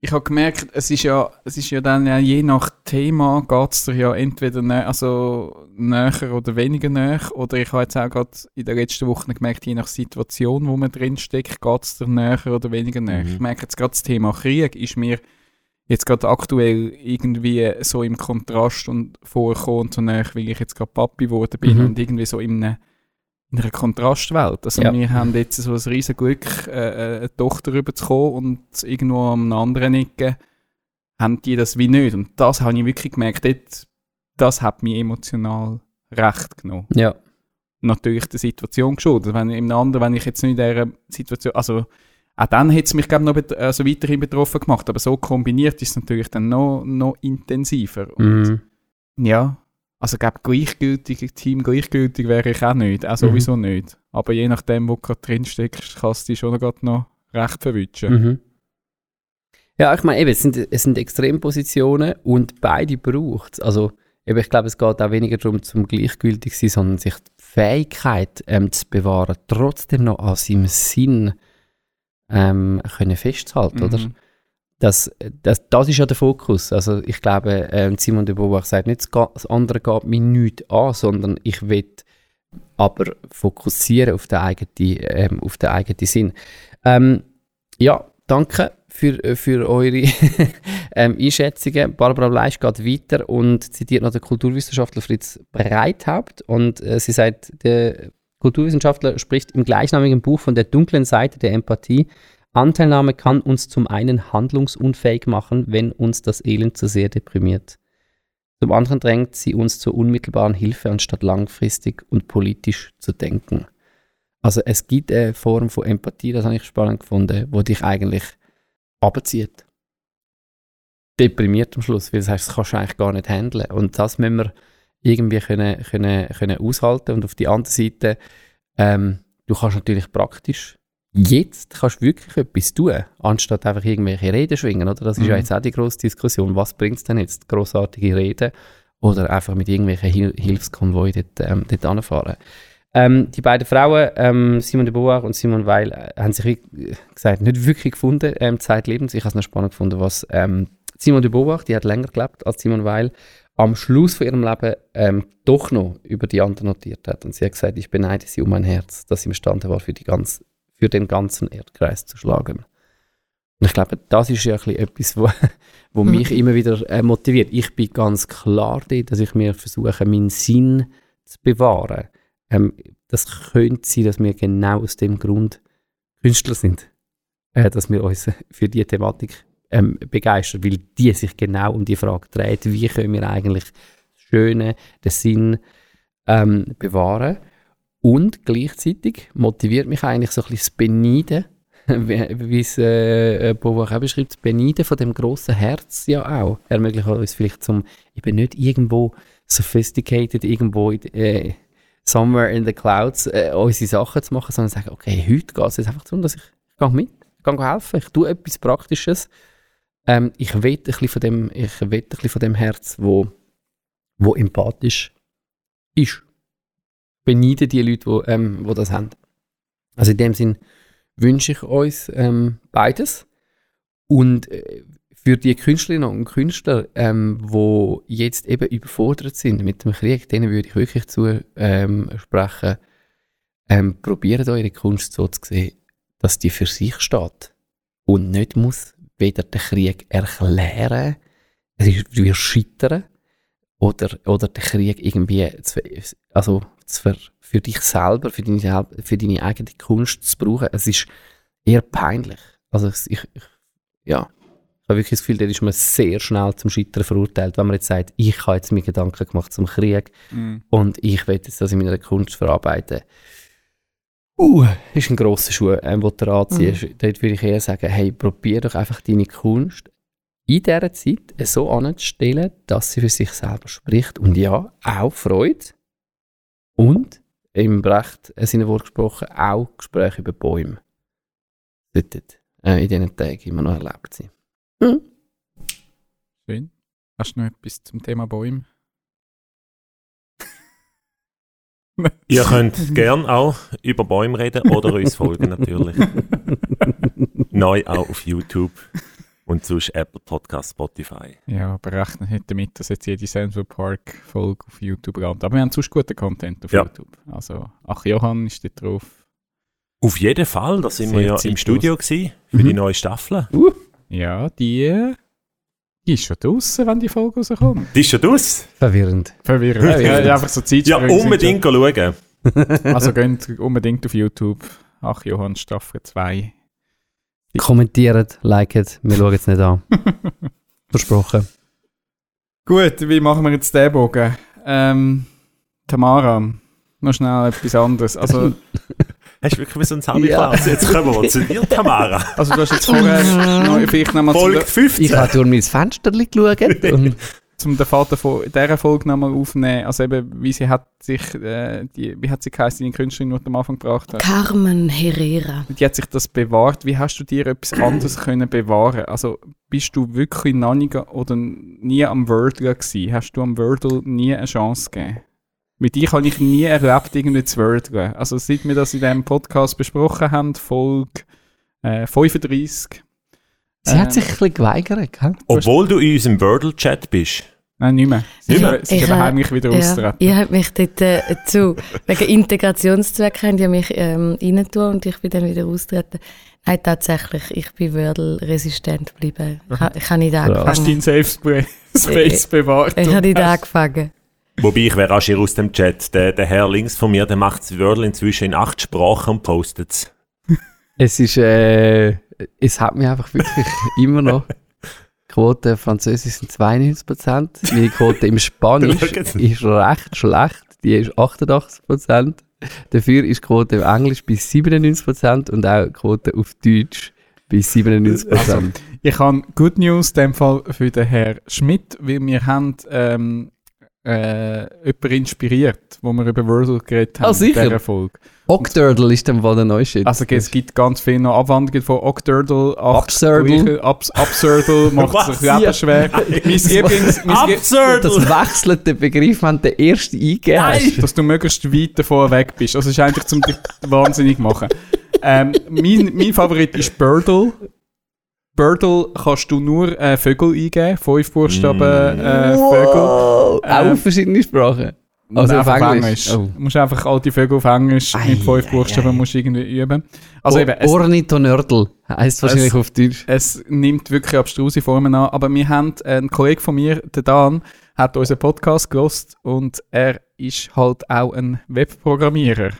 ich habe gemerkt, es ist ja, es ist ja dann ja je nach Thema geht es dir ja entweder nä also näher oder weniger näher. Oder ich habe jetzt auch gerade in der letzten Woche gemerkt, je nach Situation, wo man drinsteckt, geht es dir näher oder weniger näher. Mhm. Ich merke jetzt gerade das Thema Krieg ist mir jetzt gerade aktuell irgendwie so im Kontrast und vorgekommen und so näher, weil ich jetzt gerade Papi geworden bin Mhm. und irgendwie so in einer, in einer Kontrastwelt. Also Ja. wir haben jetzt so ein riesen Glück, äh, äh, eine Tochter rüberzukommen und irgendwo am anderen Ecke haben die das wie nicht. Und das habe ich wirklich gemerkt, dort, das hat mich emotional recht genommen. ja. Natürlich der Situation geschuldet. Wenn im anderen, wenn ich jetzt nicht in dieser Situation, also auch dann hätte es mich glaube noch also weiterhin betroffen gemacht, aber so kombiniert ist es natürlich dann noch, noch intensiver. Und Mhm. ja, also glaube gleichgültig, Team gleichgültig wäre ich auch nicht, auch sowieso nicht. Aber je nachdem, wo du gerade drin steckst, kannst du dich schon gerade noch recht verwünschen. Mhm. Ja, ich meine, eben, es sind, es sind Extrempositionen und beide braucht es. Also, eben, ich glaube, es geht auch weniger darum, zum gleichgültig zu sein, sondern sich die Fähigkeit ähm, zu bewahren, trotzdem noch an seinem Sinn ähm, können festzuhalten, oder? Das, das, das ist ja der Fokus. Also ich glaube, ähm, Simon de Beauvoir sagt nicht, das andere geht mir nichts an, sondern ich will aber fokussieren auf den eigenen, ähm, auf den eigenen Sinn. Ähm, ja, danke für, äh, für eure ähm, Einschätzungen. Barbara Bleisch geht weiter und zitiert noch den Kulturwissenschaftler Fritz Breithaupt und äh, sie sagt, der Kulturwissenschaftler spricht im gleichnamigen Buch von der dunklen Seite der Empathie. Anteilnahme kann uns zum einen handlungsunfähig machen, wenn uns das Elend zu sehr deprimiert. Zum anderen drängt sie uns zur unmittelbaren Hilfe, anstatt langfristig und politisch zu denken. Also es gibt eine Form von Empathie, das habe ich spannend gefunden, wo dich eigentlich abzieht. Deprimiert am Schluss, weil das heißt, das kannst du eigentlich gar nicht handeln. Und das müssen wir irgendwie können, können, können aushalten. Und auf die andere Seite, ähm, du kannst natürlich praktisch jetzt kannst du wirklich etwas tun, anstatt einfach irgendwelche Reden schwingen. Oder? Das ist ja Mhm. jetzt auch die grosse Diskussion. Was bringt es denn jetzt, grossartige Reden oder einfach mit irgendwelchen Hil Hilfskonvoi dort, ähm, dort anfahren? Ähm, die beiden Frauen, ähm, Simon de Beauvoir und Simon Weil, äh, haben sich wie gesagt nicht wirklich gefunden, ähm, zeitlebens. Ich habe es noch spannend gefunden, was ähm, Simon de Beauvoir, die hat länger gelebt als Simon Weil, am Schluss von ihrem Leben ähm, doch noch über die anderen notiert hat. Und sie hat gesagt, ich beneide sie um mein Herz, dass sie imstande war, für, die ganz, für den ganzen Erdkreis zu schlagen. Und ich glaube, das ist ja ein bisschen etwas, wo, wo Mhm. mich immer wieder äh, motiviert. Ich bin ganz klar dort, dass ich mir versuche, meinen Sinn zu bewahren. Ähm, das könnte sein, dass wir genau aus dem Grund Künstler sind. Äh, dass wir uns für die Thematik ähm, begeistern, weil die sich genau um die Frage dreht, wie können wir eigentlich das Schöne, den Sinn ähm, bewahren. Und gleichzeitig motiviert mich eigentlich so ein bisschen das Beneiden, wie es äh, Beauvoir auch beschreibt, das Beneiden von dem grossen Herz ja auch. Ermöglicht uns vielleicht zum, eben nicht irgendwo sophisticated, irgendwo in, äh, somewhere in the clouds äh, unsere Sachen zu machen, sondern sagen, okay, heute geht es jetzt einfach darum, dass ich, ich gehe mit, ich gehe helfen, ich tue etwas Praktisches. Ähm, ich will ein bisschen von dem, ein bisschen von dem Herz, wo, wo empathisch ist. Beneide die Leute, wo, ähm, das haben. Also in dem Sinn wünsche ich uns ähm, beides. Und äh, für die Künstlerinnen und Künstler, ähm, jetzt eben überfordert sind mit dem Krieg, denen würde ich wirklich zu ähm, ähm, probiert eure Kunst so zu sehen, dass die für sich steht und nicht muss weder den Krieg erklären, es wie scheitern oder, oder den Krieg irgendwie zu, also zu für dich selber, für deine, für deine eigene Kunst zu brauchen. Es ist eher peinlich. Also ich, ich, ja, ich habe wirklich das Gefühl, da ist man sehr schnell zum Scheitern verurteilt, wenn man jetzt sagt, ich habe jetzt mir Gedanken gemacht zum Krieg Mhm. und ich will jetzt das in meiner Kunst verarbeiten. Uh, ist ein grosser Schuh, ähm, den du anziehst. Dort würde ich eher sagen, hey, probier doch einfach deine Kunst in dieser Zeit so anzustellen, dass sie für sich selber spricht. Und ja, auch Freude. Und, im Brecht seinen Wort gesprochen, auch Gespräche über Bäume. Sollten äh, in diesen Tagen immer noch erlebt sein. Hm? Schön. Hast du noch etwas zum Thema Bäume? Ihr könnt gern auch über Bäume reden oder uns folgen natürlich. Neu auch auf YouTube und sonst Apple Podcast, Spotify. Ja, aber rechnen nicht damit, dass jetzt jede Central Park Folge auf YouTube landet. Aber wir haben sonst guten Content auf Ja. YouTube. Also, ach Johann ist dort drauf. Auf jeden Fall, da sind wir Sehr ja im. Studio gewesen für Mhm. die neue Staffel. Ja, die, die ist schon draußen, wenn die Folge rauskommt. Die ist schon aus. Verwirrend. Verwirrend. Verwirrend. Ja, einfach so Ja, Zeitsprünge sind unbedingt schauen. Also geht unbedingt auf YouTube. Ach Johann Staffel 2. Kommentiert, liket, wir schauen es nicht an. Versprochen. Gut, wie machen wir jetzt den Bogen? Ähm, Tamara, noch schnell etwas anderes. Also, Hast du wirklich wie so ein Sammy Ja. Jetzt kommen wir zu dir, Tamara. also du hast jetzt vorher noch, vielleicht nochmal zu Folge der- 15. Ich habe durch mein Fenster geschaut und zum den Vater von dieser Folge nochmal aufnehmen. Also eben, wie sie hat sich, äh, die, wie hat sie geheißen, die Künstlerin, die du am Anfang gebracht hast? Carmen Herrera. Die hat sich das bewahrt. Wie hast du dir etwas anderes können bewahren? Also bist du wirklich noch nie oder nie am Wordle gewesen? Hast du am Wordle nie eine Chance gegeben? Mit dich habe ich nie erlebt, irgendwie zu Wordle. Also seit wir das in diesem Podcast besprochen haben, Folge äh, 35. sie hat Ähm, sich ein bisschen geweigert. gell? Obwohl du in unserem Wordle-Chat bist. Nein, nicht mehr. Sie Nicht ist mehr? sie Ich ha- heimlich wieder Ja, austreten. ihr habt mich dort äh, zu, wegen Integrationszwecken haben die mich ähm, reintun und ich bin dann wieder austreten. Nein, tatsächlich, ich bin Wordle-resistent geblieben. Ich, ha- ich habe nicht Hast du angefangen. deinen Safe Spa- Space bewahrt? Ich und habe nicht angefangen. Wobei ich wäre rasch aus dem Chat. Der, der Herr links von mir, der macht das Wordle inzwischen in acht Sprachen und postet es. Es ist, äh, es hat mich einfach wirklich immer noch. Quote Französisch sind 92%. Meine Quote im Spanisch ist recht schlecht. Die ist 88%. Dafür ist die Quote im Englisch bei 97% und auch die Quote auf Deutsch bei 97%. Also, Ich habe Good News in dem Fall für den Herrn Schmidt, weil wir haben ähm, äh, jemanden inspiriert, wo wir über Wordle geredet haben Ah, sicher? in dieser Folge. Ist dann wohl der neue Shit. Also es gibt ganz viele noch Abwandlungen von Octurdle, Absurdle. Abs Absurdle macht sich Leben schwer. mein Lieblings... Mein Lie- Absurd! das wechselt den Begriff, wenn du den ersten eingegeben hast. dass du möglichst weit davon weg bist. Also es ist eigentlich zum dich wahnsinnig machen. Ähm, mein, mein Favorit ist Birdle. Birdle kannst du nur äh, Vögel eingeben, fünf Buchstaben äh, Vögel. Wow. Auch Ähm, auf verschiedene Sprachen. Also auf einfach Englisch. Oh. Du musst einfach alte Vögel auf Englisch Ei, mit fünf ei, Buchstaben ei. musst irgendwie üben. Also eben, es, Ornithonördel heisst wahrscheinlich auf Deutsch. es nimmt wirklich abstruse Formen an, aber wir haben, äh, ein Kollege von mir, der Dan, hat unseren Podcast gelost und er ist halt auch ein Webprogrammierer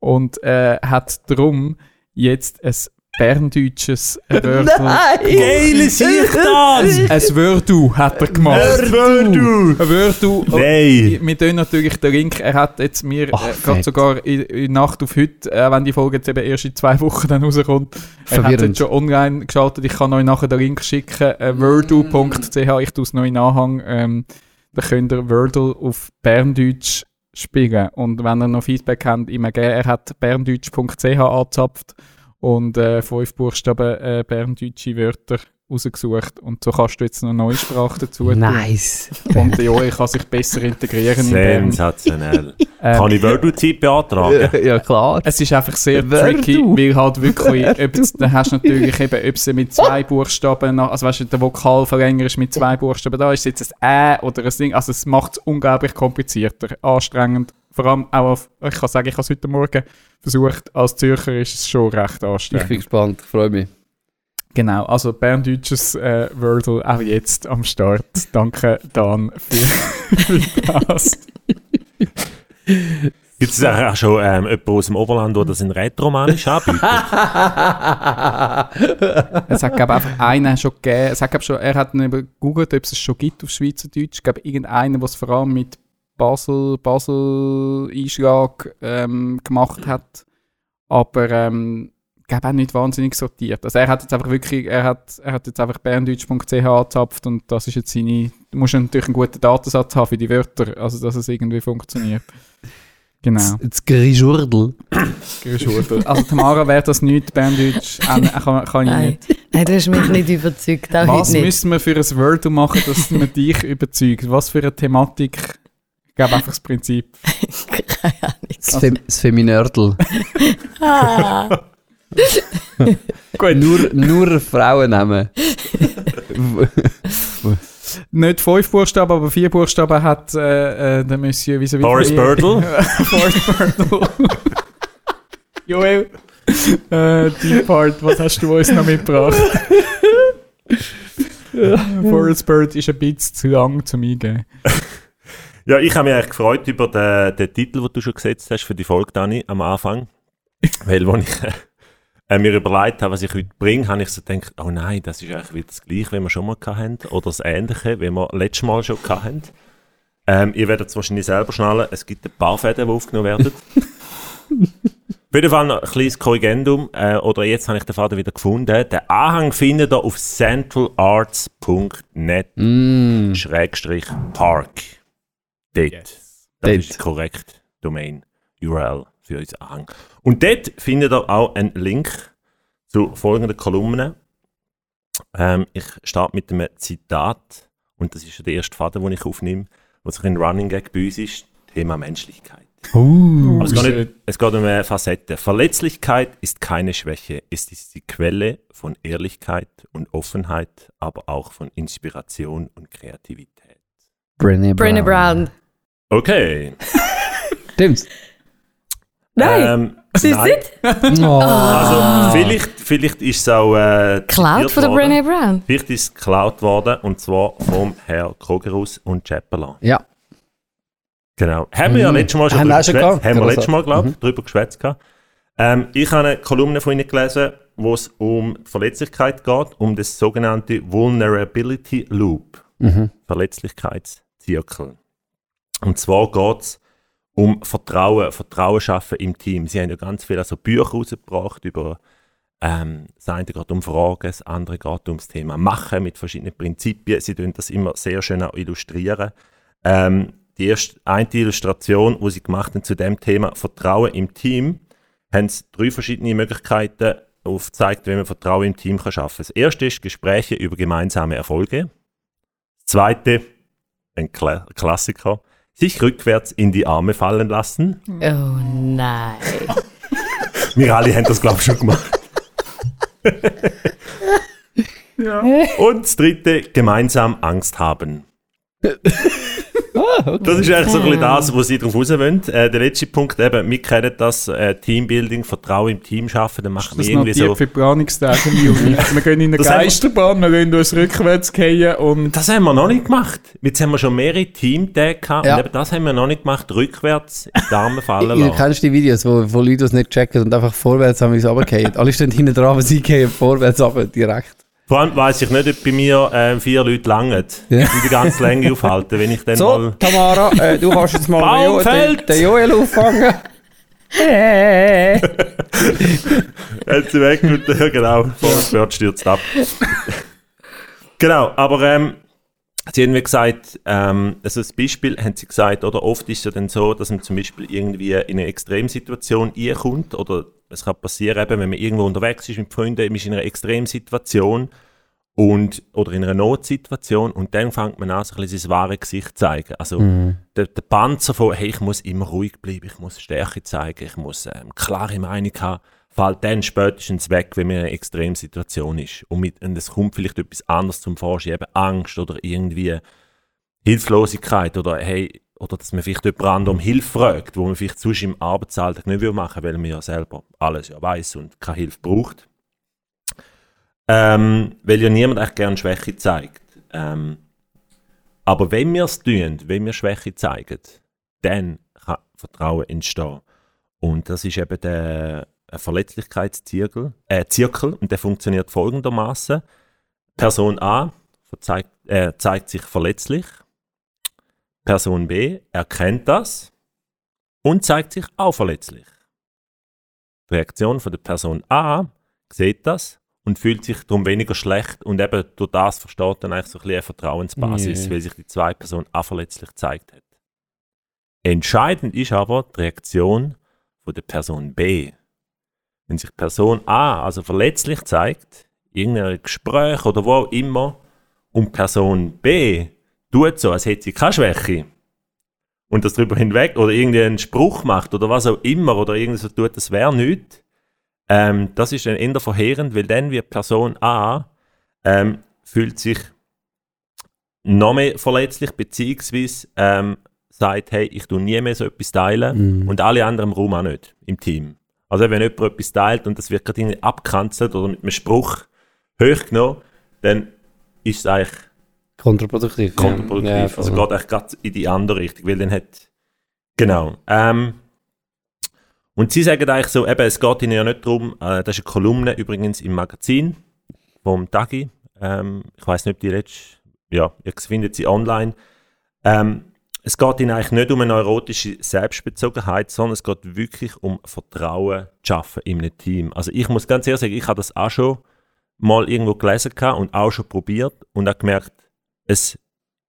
und äh, hat darum jetzt ein berndeutsches Wörter Geil ist ich das! Ein Wördu hat er gemacht. Wordle! Ein Wördu. Nein! Wir tun natürlich den Link, er hat jetzt mir Ach, äh, gerade sogar in, in Nacht auf heute, äh, wenn die Folge jetzt eben erst in zwei Wochen dann rauskommt, er hat jetzt schon online geschaltet, ich kann euch nachher den Link schicken, äh, wordle.ch, ich tue es noch in Anhang, ähm, da könnt ihr Wordle auf Berndeutsch spielen. Und wenn ihr noch Feedback habt, immer gerne, er hat berndeutsch.ch angezapft und äh, fünf Buchstaben äh, berndeutsche Wörter rausgesucht und so kannst du jetzt noch eine neue Sprache dazu tun. Nice. Und der Joel kann sich besser integrieren in. Sensationell. Ähm, Kann ich Wordle-Zeit beantragen? ja, klar. Es ist einfach sehr Wer tricky, du? weil halt wirklich, ob jetzt, dann hast du natürlich eben, ob sie mit zwei Buchstaben, nach, also weißt du, der Vokal verlängerst mit zwei Buchstaben, da ist jetzt ein Ä oder ein Ding, also es macht es unglaublich komplizierter, anstrengend, vor allem auch, auf, ich kann sagen, ich habe es heute Morgen versucht, als Zürcher ist es schon recht Ich bin anstrengend. gespannt, freue mich. Genau, also Berndeutsches äh, Wordle auch jetzt am Start. Danke Dan für, für das. Gibt es auch schon ähm, jemanden aus dem Oberland, der das in Rätoromanisch anbietet? Es hat, glaube ich, einfach einen schon gegeben. Es hat, glaub, schon, er hat nicht gegoogelt, ob es es schon gibt auf Schweizerdeutsch. Ich glaube, irgendeinen, der es vor allem mit Basel, Basel-Einschlag ähm, gemacht hat. Aber ähm, glaube auch nicht wahnsinnig sortiert. Also er hat jetzt einfach wirklich, er hat, er hat jetzt einfach berndeutsch.ch angezapft und das ist jetzt seine, du musst natürlich einen guten Datensatz haben für die Wörter, also dass es irgendwie funktioniert. Genau. Das Grischurdel. Geschuldet. Also Tamara wäre das nicht, Berndeutsch, äh, kann, kann ich Nein. nicht. Nein, du hast mich nicht überzeugt, auch Was müssen wir für ein Wordle machen, dass man dich überzeugt? Was für eine Thematik? Ich glaube einfach das Prinzip. Keine Ahnung. Das, Fem das Feminördel. Ah. Gut. Nur, nur Frauennamen. Nicht fünf Buchstaben, aber vier Buchstaben hat äh, äh, der Monsieur wie Boris Birdle? Boris Birdle. Joel, äh, die Part, was hast du uns noch mitgebracht? Boris Bird ist ein bisschen zu lang zum Eingeben. Ja, ich habe mich eigentlich gefreut über den, den Titel, den du schon gesetzt hast für die Folge, Dani, am Anfang. Weil, als ich äh, mir überlegt habe, was ich heute bringe, habe ich so gedacht, oh nein, das ist eigentlich wieder das Gleiche, wie wir schon mal hatten. Oder das Ähnliche, wie wir letztes Mal schon hatten. Ähm, ihr werdet es wahrscheinlich selber schnallen, es gibt ein paar Fäden, die aufgenommen werden. Auf jeden Fall noch ein kleines Korrigendum, äh, oder jetzt habe ich den Faden wieder gefunden. Den Anhang findet ihr auf centralarts.net Mm. Dort. Das Dort. ist korrekt Domain URL für unseren Anhang. Und dort findet ihr auch einen Link zu folgenden Kolumnen. Ähm, ich starte mit einem Zitat und das ist schon der erste Faden, den ich aufnehme, was sich ein Running Gag bei uns ist, Thema Menschlichkeit. Aber es, geht nicht, es geht um eine Facette. Verletzlichkeit ist keine Schwäche. Es ist die Quelle von Ehrlichkeit und Offenheit, aber auch von Inspiration und Kreativität. Brené Brown. Brené Brown. Okay. Stimmt's? Nein, Ähm, sie ist nein. nicht Oh. Also, vielleicht, vielleicht ist es auch. Äh, Cloud von der. Brené Brown. Vielleicht ist es geklaut worden und zwar vom Herr Krogerus und Chappelan. Ja. Genau. Haben wir ja Mhm. letztes Mal schon Haben drüber geschwätzt. Haben wir letztes Mal, glaube ich, Mhm. drüber geschwätzt. Ähm, ich habe eine Kolumne von Ihnen gelesen, wo es um Verletzlichkeit geht, um das sogenannte Vulnerability Loop. Mhm. Verletzlichkeitszirkel. Und zwar geht es um Vertrauen, Vertrauen schaffen im Team. Sie haben ja ganz viele also Bücher rausgebracht über ähm, das eine geht um Fragen, das andere geht um das Thema Machen mit verschiedenen Prinzipien. Sie tun das immer sehr schön auch illustrieren. Ähm, die erste eine Illustration, die sie gemacht haben zu dem Thema Vertrauen im Team, haben sie drei verschiedene Möglichkeiten aufgezeigt, wie man Vertrauen im Team kann schaffen kann. Das erste ist Gespräche über gemeinsame Erfolge. Das zweite, ein Kla Klassiker, sich rückwärts in die Arme fallen lassen. Oh nein. Wir alle haben das, glaube ich, schon gemacht. Und das dritte, gemeinsam Angst haben. Das ist eigentlich so ein bisschen das, was sie darauf raus wollen. Äh, der letzte Punkt eben, wir kennen das, äh, Teambuilding, Vertrauen im Team schaffen, dann machen wir irgendwie so... für Planungstage Juni. wir gehen in eine Das wir- Geisterbahn, wir gehen uns rückwärts gehen und Das haben wir noch nicht gemacht. Jetzt haben wir schon mehrere Teamtage gehabt Ja. und eben das haben wir noch nicht gemacht, rückwärts in die Arme fallen Ihr lassen. kennst die Videos, wo, wo Leute das nicht checken und einfach vorwärts haben, wie sie runterfallen. Alle stehen hinten dran, aber sie gehen vorwärts runter, direkt. Vor allem weiss ich nicht, ob bei mir äh, vier Leute langen, Ja. die die ganze Länge aufhalten, wenn ich dann mal... Tamara, äh, du kannst jetzt mal Baumfeld! den Joel auffangen. Hat sie weg und ja, genau, Vorwärts stürzt ab. genau, aber ähm, sie haben wie gesagt, ähm, also das Beispiel haben sie gesagt, oder oft ist es ja dann so, dass man zum Beispiel irgendwie in eine Extremsituation kommt oder es kann passieren, eben, wenn man irgendwo unterwegs ist mit Freunden, man ist in einer Extremsituation und, oder in einer Notsituation und dann fängt man an, so ein bisschen sein wahres Gesicht zu zeigen. Also Mhm. der, der Panzer von, hey, ich muss immer ruhig bleiben, ich muss Stärke zeigen, ich muss ähm, klare Meinung haben, fällt dann spätestens weg, wenn man in einer Extremsituation ist. Und, mit, und es kommt vielleicht etwas anderes zum Vorschein, eben Angst oder irgendwie Hilflosigkeit oder hey, oder dass man vielleicht jemand anderen um Hilfe fragt, wo man vielleicht sonst im Arbeitsalltag nicht will machen weil man ja selber alles ja weiß und keine Hilfe braucht. Ähm, weil ja niemand echt gerne Schwäche zeigt. Ähm, aber wenn wir es tun, wenn wir Schwäche zeigen, dann kann Vertrauen entstehen. Und das ist eben der ein Verletzlichkeitszirkel, äh, Zirkel, und der funktioniert folgendermaßen: Person A verzeigt, äh, zeigt sich verletzlich, Person B erkennt das und zeigt sich auch verletzlich. Die Reaktion von der Person A sieht das und fühlt sich darum weniger schlecht und eben durch das versteht dann eigentlich so ein bisschen eine Vertrauensbasis, Ja. weil sich die zwei Person auch verletzlich gezeigt hat. Entscheidend ist aber die Reaktion von der Person B. Wenn sich Person A also verletzlich zeigt, in irgendeinem Gespräch oder wo auch immer, und Person B tut so, als hätte sie keine Schwäche und das darüber hinweg oder irgendeinen Spruch macht oder was auch immer oder irgendwie so tut, das wäre nichts, ähm, das ist dann eher verheerend, weil dann wird Person A ähm, fühlt sich noch mehr verletzlich, beziehungsweise ähm, sagt, hey, ich tue nie mehr so etwas teilen Mhm. und alle anderen im Raum auch nicht, im Team. Also wenn jemand etwas teilt und das wird gerade irgendwie abgekanzelt oder mit einem Spruch hochgenommen, dann ist es eigentlich Kontraproduktiv. kontraproduktiv. Ja, also voll. geht eigentlich gerade in die andere Richtung, weil dann hat genau. Ähm, und sie sagen eigentlich so, eben, es geht ihnen ja nicht darum, äh, das ist eine Kolumne übrigens im Magazin vom Tagi. Ähm, ich weiß nicht, ob die letzte, ja, ihr findet sie online. Ähm, es geht ihnen eigentlich nicht um eine neurotische Selbstbezogenheit, sondern es geht wirklich um Vertrauen zu schaffen in einem Team. Also ich muss ganz ehrlich sagen, ich habe das auch schon mal irgendwo gelesen und auch schon probiert und auch gemerkt, es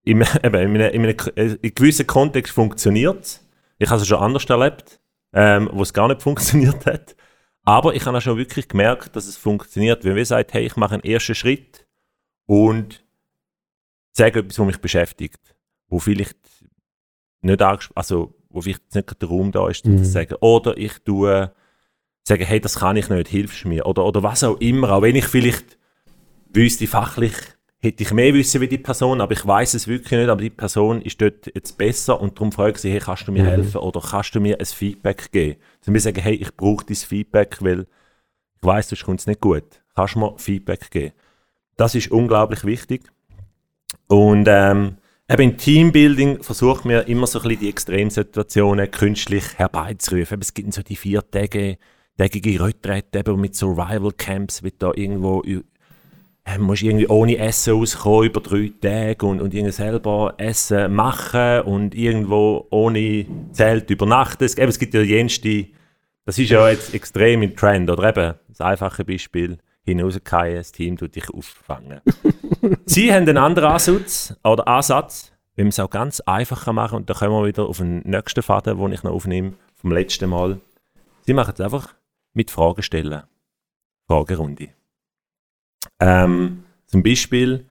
im, eben, in, einem, in, einem, in gewissen Kontext funktioniert es. Ich habe es schon anders erlebt, ähm, wo es gar nicht funktioniert hat. Aber ich habe auch schon wirklich gemerkt, dass es funktioniert, wenn wir sagen, hey, ich mache einen ersten Schritt und sage etwas, was mich beschäftigt, wo vielleicht nicht anges- also wo vielleicht nicht der Raum da ist, um Mhm. zu sagen. Oder ich tue sagen, hey, das kann ich nicht, hilfst du mir? Oder, oder was auch immer, auch wenn ich vielleicht wüsste fachlich, hätte ich mehr wissen wie die Person, aber ich weiß es wirklich nicht, aber die Person ist dort jetzt besser und darum frage ich sie, hey, kannst du mir Mhm. helfen oder kannst du mir ein Feedback geben? Sie mir sagen, hey, ich brauche dein Feedback, weil ich weiß, sonst kommt es nicht gut. Kannst du mir Feedback geben? Das ist unglaublich wichtig. Und ähm, eben im Teambuilding versucht man immer so ein bisschen die Extremsituationen künstlich herbeizurufen. Es gibt so die vier Tage, tägige Retrette eben mit Survival Camps, wird da irgendwo äh, musst irgendwie ohne Essen auskommen über drei Tage und, und irgendwie selber Essen machen und irgendwo ohne Zelt übernachten. Es, eben, es gibt ja jenste, das ist ja jetzt extrem im Trend, oder eben das einfache Beispiel, hinausgehen, das Team tut dich auffangen. Sie haben einen anderen Ansatz, oder Ansatz, wie man es auch ganz einfach kann machen und da kommen wir wieder auf den nächsten Faden, den ich noch aufnehme, vom letzten Mal. Sie machen es einfach mit Fragen stellen. Fragerunde. Ähm, zum Beispiel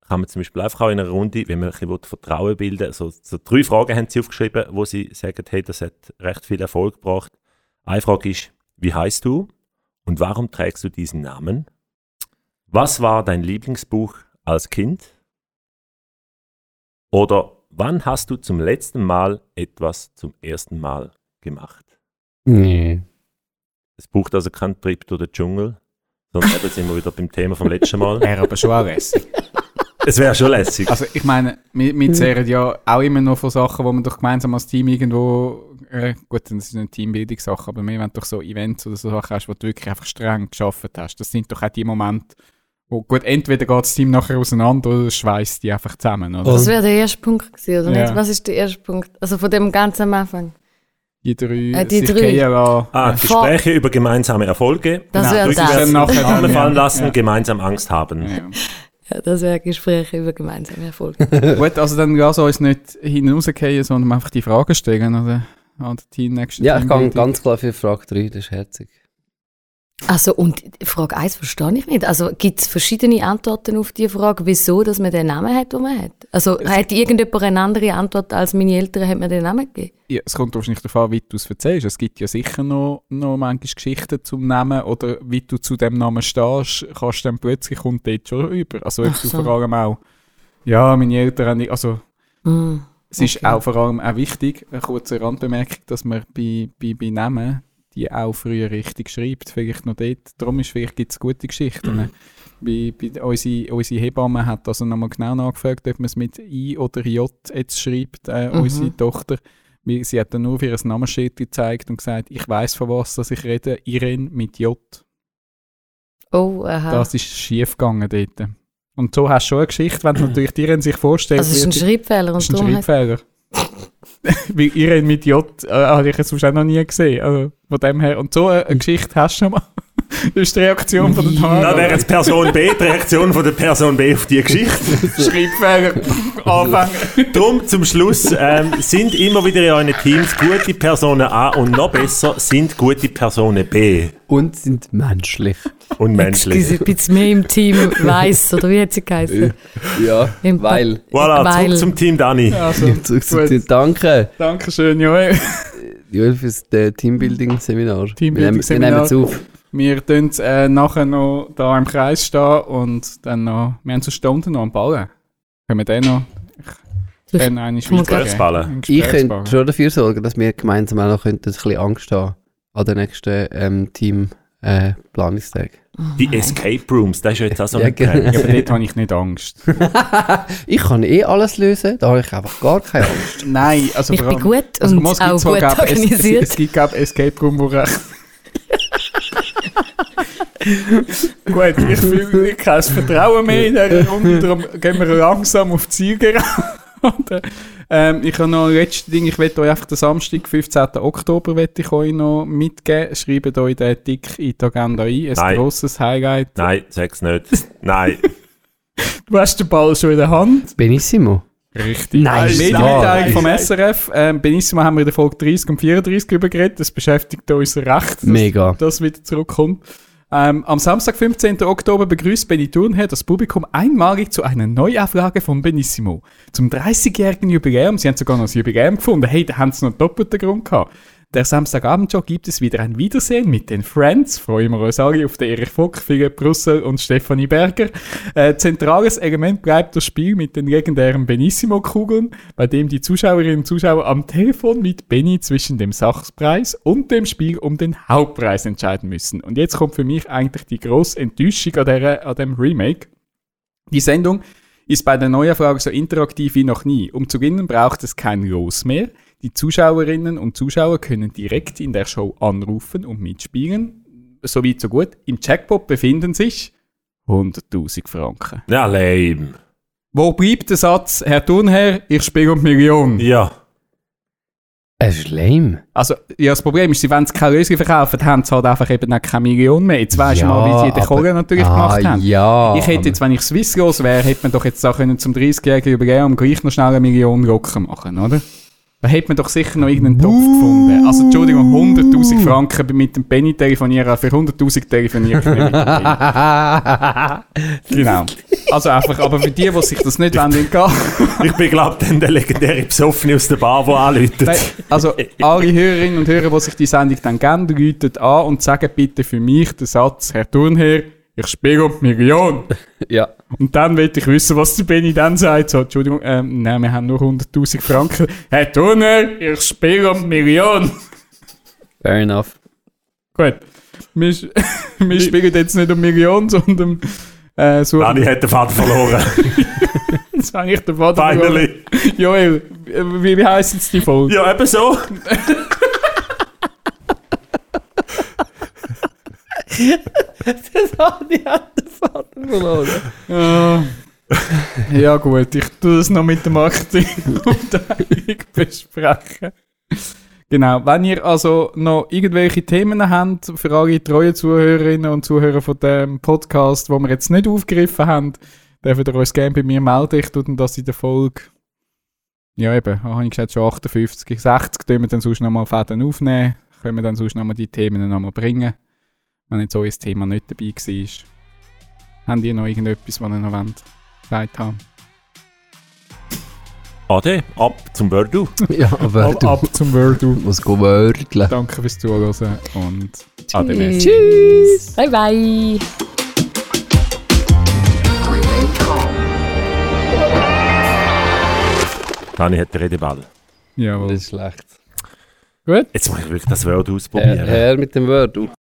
kann man zum Beispiel einfach auch in einer Runde, wenn man ein bisschen will, Vertrauen bilden so, so drei Fragen haben sie aufgeschrieben, wo sie sagen, hey, das hat recht viel Erfolg gebracht. Eine Frage ist, wie heißt du und warum trägst du diesen Namen? Was war dein Lieblingsbuch als Kind? Oder wann hast du zum letzten Mal etwas zum ersten Mal gemacht? Nee. Es braucht also keinen Trip durch den Dschungel, sondern eben sind wir wieder beim Thema vom letzten Mal. Wäre aber schon auch lässig. Es wäre schon lässig. Also ich meine, wir, wir zehren ja auch immer noch von Sachen, wo man doch gemeinsam als Team irgendwo, äh, gut, das ist eine Teambildungssache, aber wir wollen doch so Events oder so Sachen hast, wo du wirklich einfach streng geschafft hast. Das sind doch auch die Momente, wo, gut, entweder geht das Team nachher auseinander oder schweißt die einfach zusammen, oder? Das wäre der erste Punkt gewesen, oder Ja. nicht? Was ist der erste Punkt? Also von dem ganz am Anfang. Die drei, Äh, die sich drei. Ah, Vor- Gespräche über gemeinsame Erfolge. Das Genau, wäre das nachher fallen lassen, Ja. gemeinsam Angst haben. Ja. Ja, das wäre Gespräche über gemeinsame Erfolg. Gut, also dann wir uns nicht hinausgehen, sondern einfach die Fragen stellen, oder? An Team nächsten Ja, ich gehe ganz klar für Frage 3, das ist herzig. Also, und Frage 1 verstehe ich nicht. Also, gibt es verschiedene Antworten auf die Frage, wieso dass man den Namen hat, den man hat? Also, hat irgendjemand eine andere Antwort als meine Eltern, hat mir den Namen gegeben? Ja, es kommt wahrscheinlich darauf an, wie du es erzählst. Es gibt ja sicher noch, noch manchmal Geschichten zum Namen oder wie du zu dem Namen stehst, kannst du dann plötzlich kommt dort schon über. Also ob du so. vor allem auch, ja, meine Eltern haben, nicht- also Mm, es ist Okay. auch vor allem auch wichtig, eine kurze Randbemerkung, dass man bei, bei, bei Namen die auch früher richtig schreibt, vielleicht noch dort. Darum ist vielleicht gibt es gute Geschichten. bei, bei unsere, unsere Hebamme hat also nochmal genau nachgefragt, ob man es mit I oder J jetzt schreibt, äh, Mhm. unsere Tochter. Sie hat dann nur auf ihr Namensschild gezeigt und gesagt, ich weiß von was dass ich rede, Irene mit J. Oh, aha. Das ist schief gegangen dort. Und so hast du schon eine Geschichte, wenn natürlich die Irene sich vorstellt. also, es ist ein Schreibfehler und ist ein Schreibfehler. Weil Irene mit J äh, habe ich jetzt sonst auch noch nie gesehen. Also von dem her. Und so eine, eine Geschichte hast du schon mal. Das ist die Reaktion von der Da Tara. wäre jetzt Person B, die Reaktion von der Person B auf die Geschichte. Schreibfehler anfangen. Drum zum Schluss ähm, sind immer wieder in euren Teams gute Personen A und noch besser sind gute Personen B Und sind menschlich. und menschlich. Ein bisschen mehr im Team weiss, oder wie hat sie geheißen? Ja, Im weil. Voilà, Weil- zurück zum Team Dani. Also, Zurück zu gut. dir. Danke, Dankeschön, Joel. Joel, fürs äh, Teambuilding-Seminar. Teambuilding-Seminar. Wir nehmen es auf. Wir tun äh, nachher noch da im Kreis stehen und dann noch, wir haben so Stunden noch am Ballen. Können wir den noch, Ich- dann eine ich muss Gesprächsballen. Ich könnte schon dafür sorgen, dass wir gemeinsam auch noch ein bisschen Angst haben an den nächsten ähm, Team-Planungstag. Die Escape Rooms, das ist jetzt auch so Ja, ein genau. Trend. Ja, aber dort habe ich nicht Angst. ich kann eh alles lösen, da habe ich einfach gar keine Angst. Nein, also Ich bin gut Also, und es gibt auch gut glaub, es, es, organisiert. es gibt, Escape Room, wo recht. Gut, ich fühle kein Vertrauen mehr in dieser Runde, darum gehen wir langsam auf die Ziel gerade. ähm, ich habe noch ein letztes Ding, ich möchte euch einfach den Samstag, 15. Oktober, ich euch noch mitgeben. Schreibt euch den dick in die Agenda ein, ein Nein. grosses Highlight. Nein, sag's nicht. Nein. Du hast den Ball schon in der Hand. Benissimo. Richtig. Nein, ist Medienmitteilung vom. SRF. Ähm, Benissimo haben wir in der Folge 30 und 34 über geredet. Das beschäftigt uns recht, dass Mega. das wieder zurückkommt. Ähm, am Samstag, 15. Oktober, begrüßt Benny Thurnherr das Publikum einmalig zu einer Neuauflage von Benissimo. Zum 30-jährigen Jubiläum, sie haben sogar noch ein Jubiläum gefunden, hey, da haben sie noch einen doppelten Grund gehabt. Der Samstagabendshow gibt es wieder ein Wiedersehen mit den Friends. Freuen wir uns alle auf den Erich Vogt, Philipp Russell und Stefanie Berger. Äh, zentrales Element bleibt das Spiel mit den legendären Benissimo-Kugeln, bei dem die Zuschauerinnen und Zuschauer am Telefon mit Benny zwischen dem Sachpreis und dem Spiel um den Hauptpreis entscheiden müssen. Und jetzt kommt für mich eigentlich die grosse Enttäuschung an, der, an dem Remake. Die Sendung ist bei der Neuauflage so interaktiv wie noch nie. Um zu gewinnen braucht es kein Los mehr. Die Zuschauerinnen und Zuschauer können direkt in der Show anrufen und mitspielen. So weit, so gut. Im Jackpot befinden sich 100.000 Franken. Ja, lame. Wo bleibt der Satz, Herr Thurnherr, ich spiele um die Million? Ja. Es ist lame. Also, ja, das Problem ist, sie wollen keine Lösung verkaufen, haben sie halt einfach eben auch keine Million mehr. Jetzt weisst du mal, wie sie den Kohle natürlich ah, gemacht haben. Ja. Ich hätte jetzt, wenn ich Swisslos wäre, hätte man doch jetzt auch können zum 30-jährigen Jubiläum gleich noch schnell eine Million locker machen, oder? Da hätte man doch sicher noch irgendeinen Topf gefunden. Also, Entschuldigung, 100.000 Franken mit dem Penny telefonieren, für 100.000 telefonieren. genau. Also einfach, aber für die, die sich das nicht wollen, entgehen. Ich bin, glaub dann der legendäre Besoffene aus der Bar, der anläutet. Also alle Hörerinnen und Hörer, die sich die Sendung dann geben, läuten an und sagen bitte für mich den Satz, Herr Thurnherr, ich spiele um die Million. ja. Und dann will ich wissen, was der Benny dann sagt. So, Entschuldigung, ähm, nein, wir haben nur 100.000 Franken. Herr Turner, ich spiele um die Million. Fair enough. Gut. Wir, wir spielen jetzt nicht um Million, sondern äh, so. Dani hat den Vater verloren. Jetzt habe ich den Vater verloren. Finally. Joel, äh, wie, wie heisst jetzt die Folge? Ja, eben so. Das hat die Vater verloren. Ja. gut, ich tue das noch mit der Marketingabteilung besprechen. Genau, wenn ihr also noch irgendwelche Themen habt für alle treuen Zuhörerinnen und Zuhörer von dem Podcast, wo wir jetzt nicht aufgegriffen haben, dürft ihr uns gerne bei mir melden. Ich tue dann das in der Folge, ja eben, habe ich gesagt, schon 58, 60, tun wir dann sonst nochmal Fäden aufnehmen, können wir dann sonst nochmal die Themen nochmal bringen. Wenn jetzt euer Thema nicht dabei war. Habt ihr noch irgendetwas, was ihr noch wollt, gesagt haben? Ade, ab zum Wordle. Ja, aber Ab, ab zum Wordle. musst go wörteln. Danke fürs Zuhören und ade. Tschüss. Bye bye. Dani hat den Redeball. Jawohl. Das ist schlecht. Gut. Jetzt muss ich wirklich das Her, ausprobieren. her mit dem Wordle.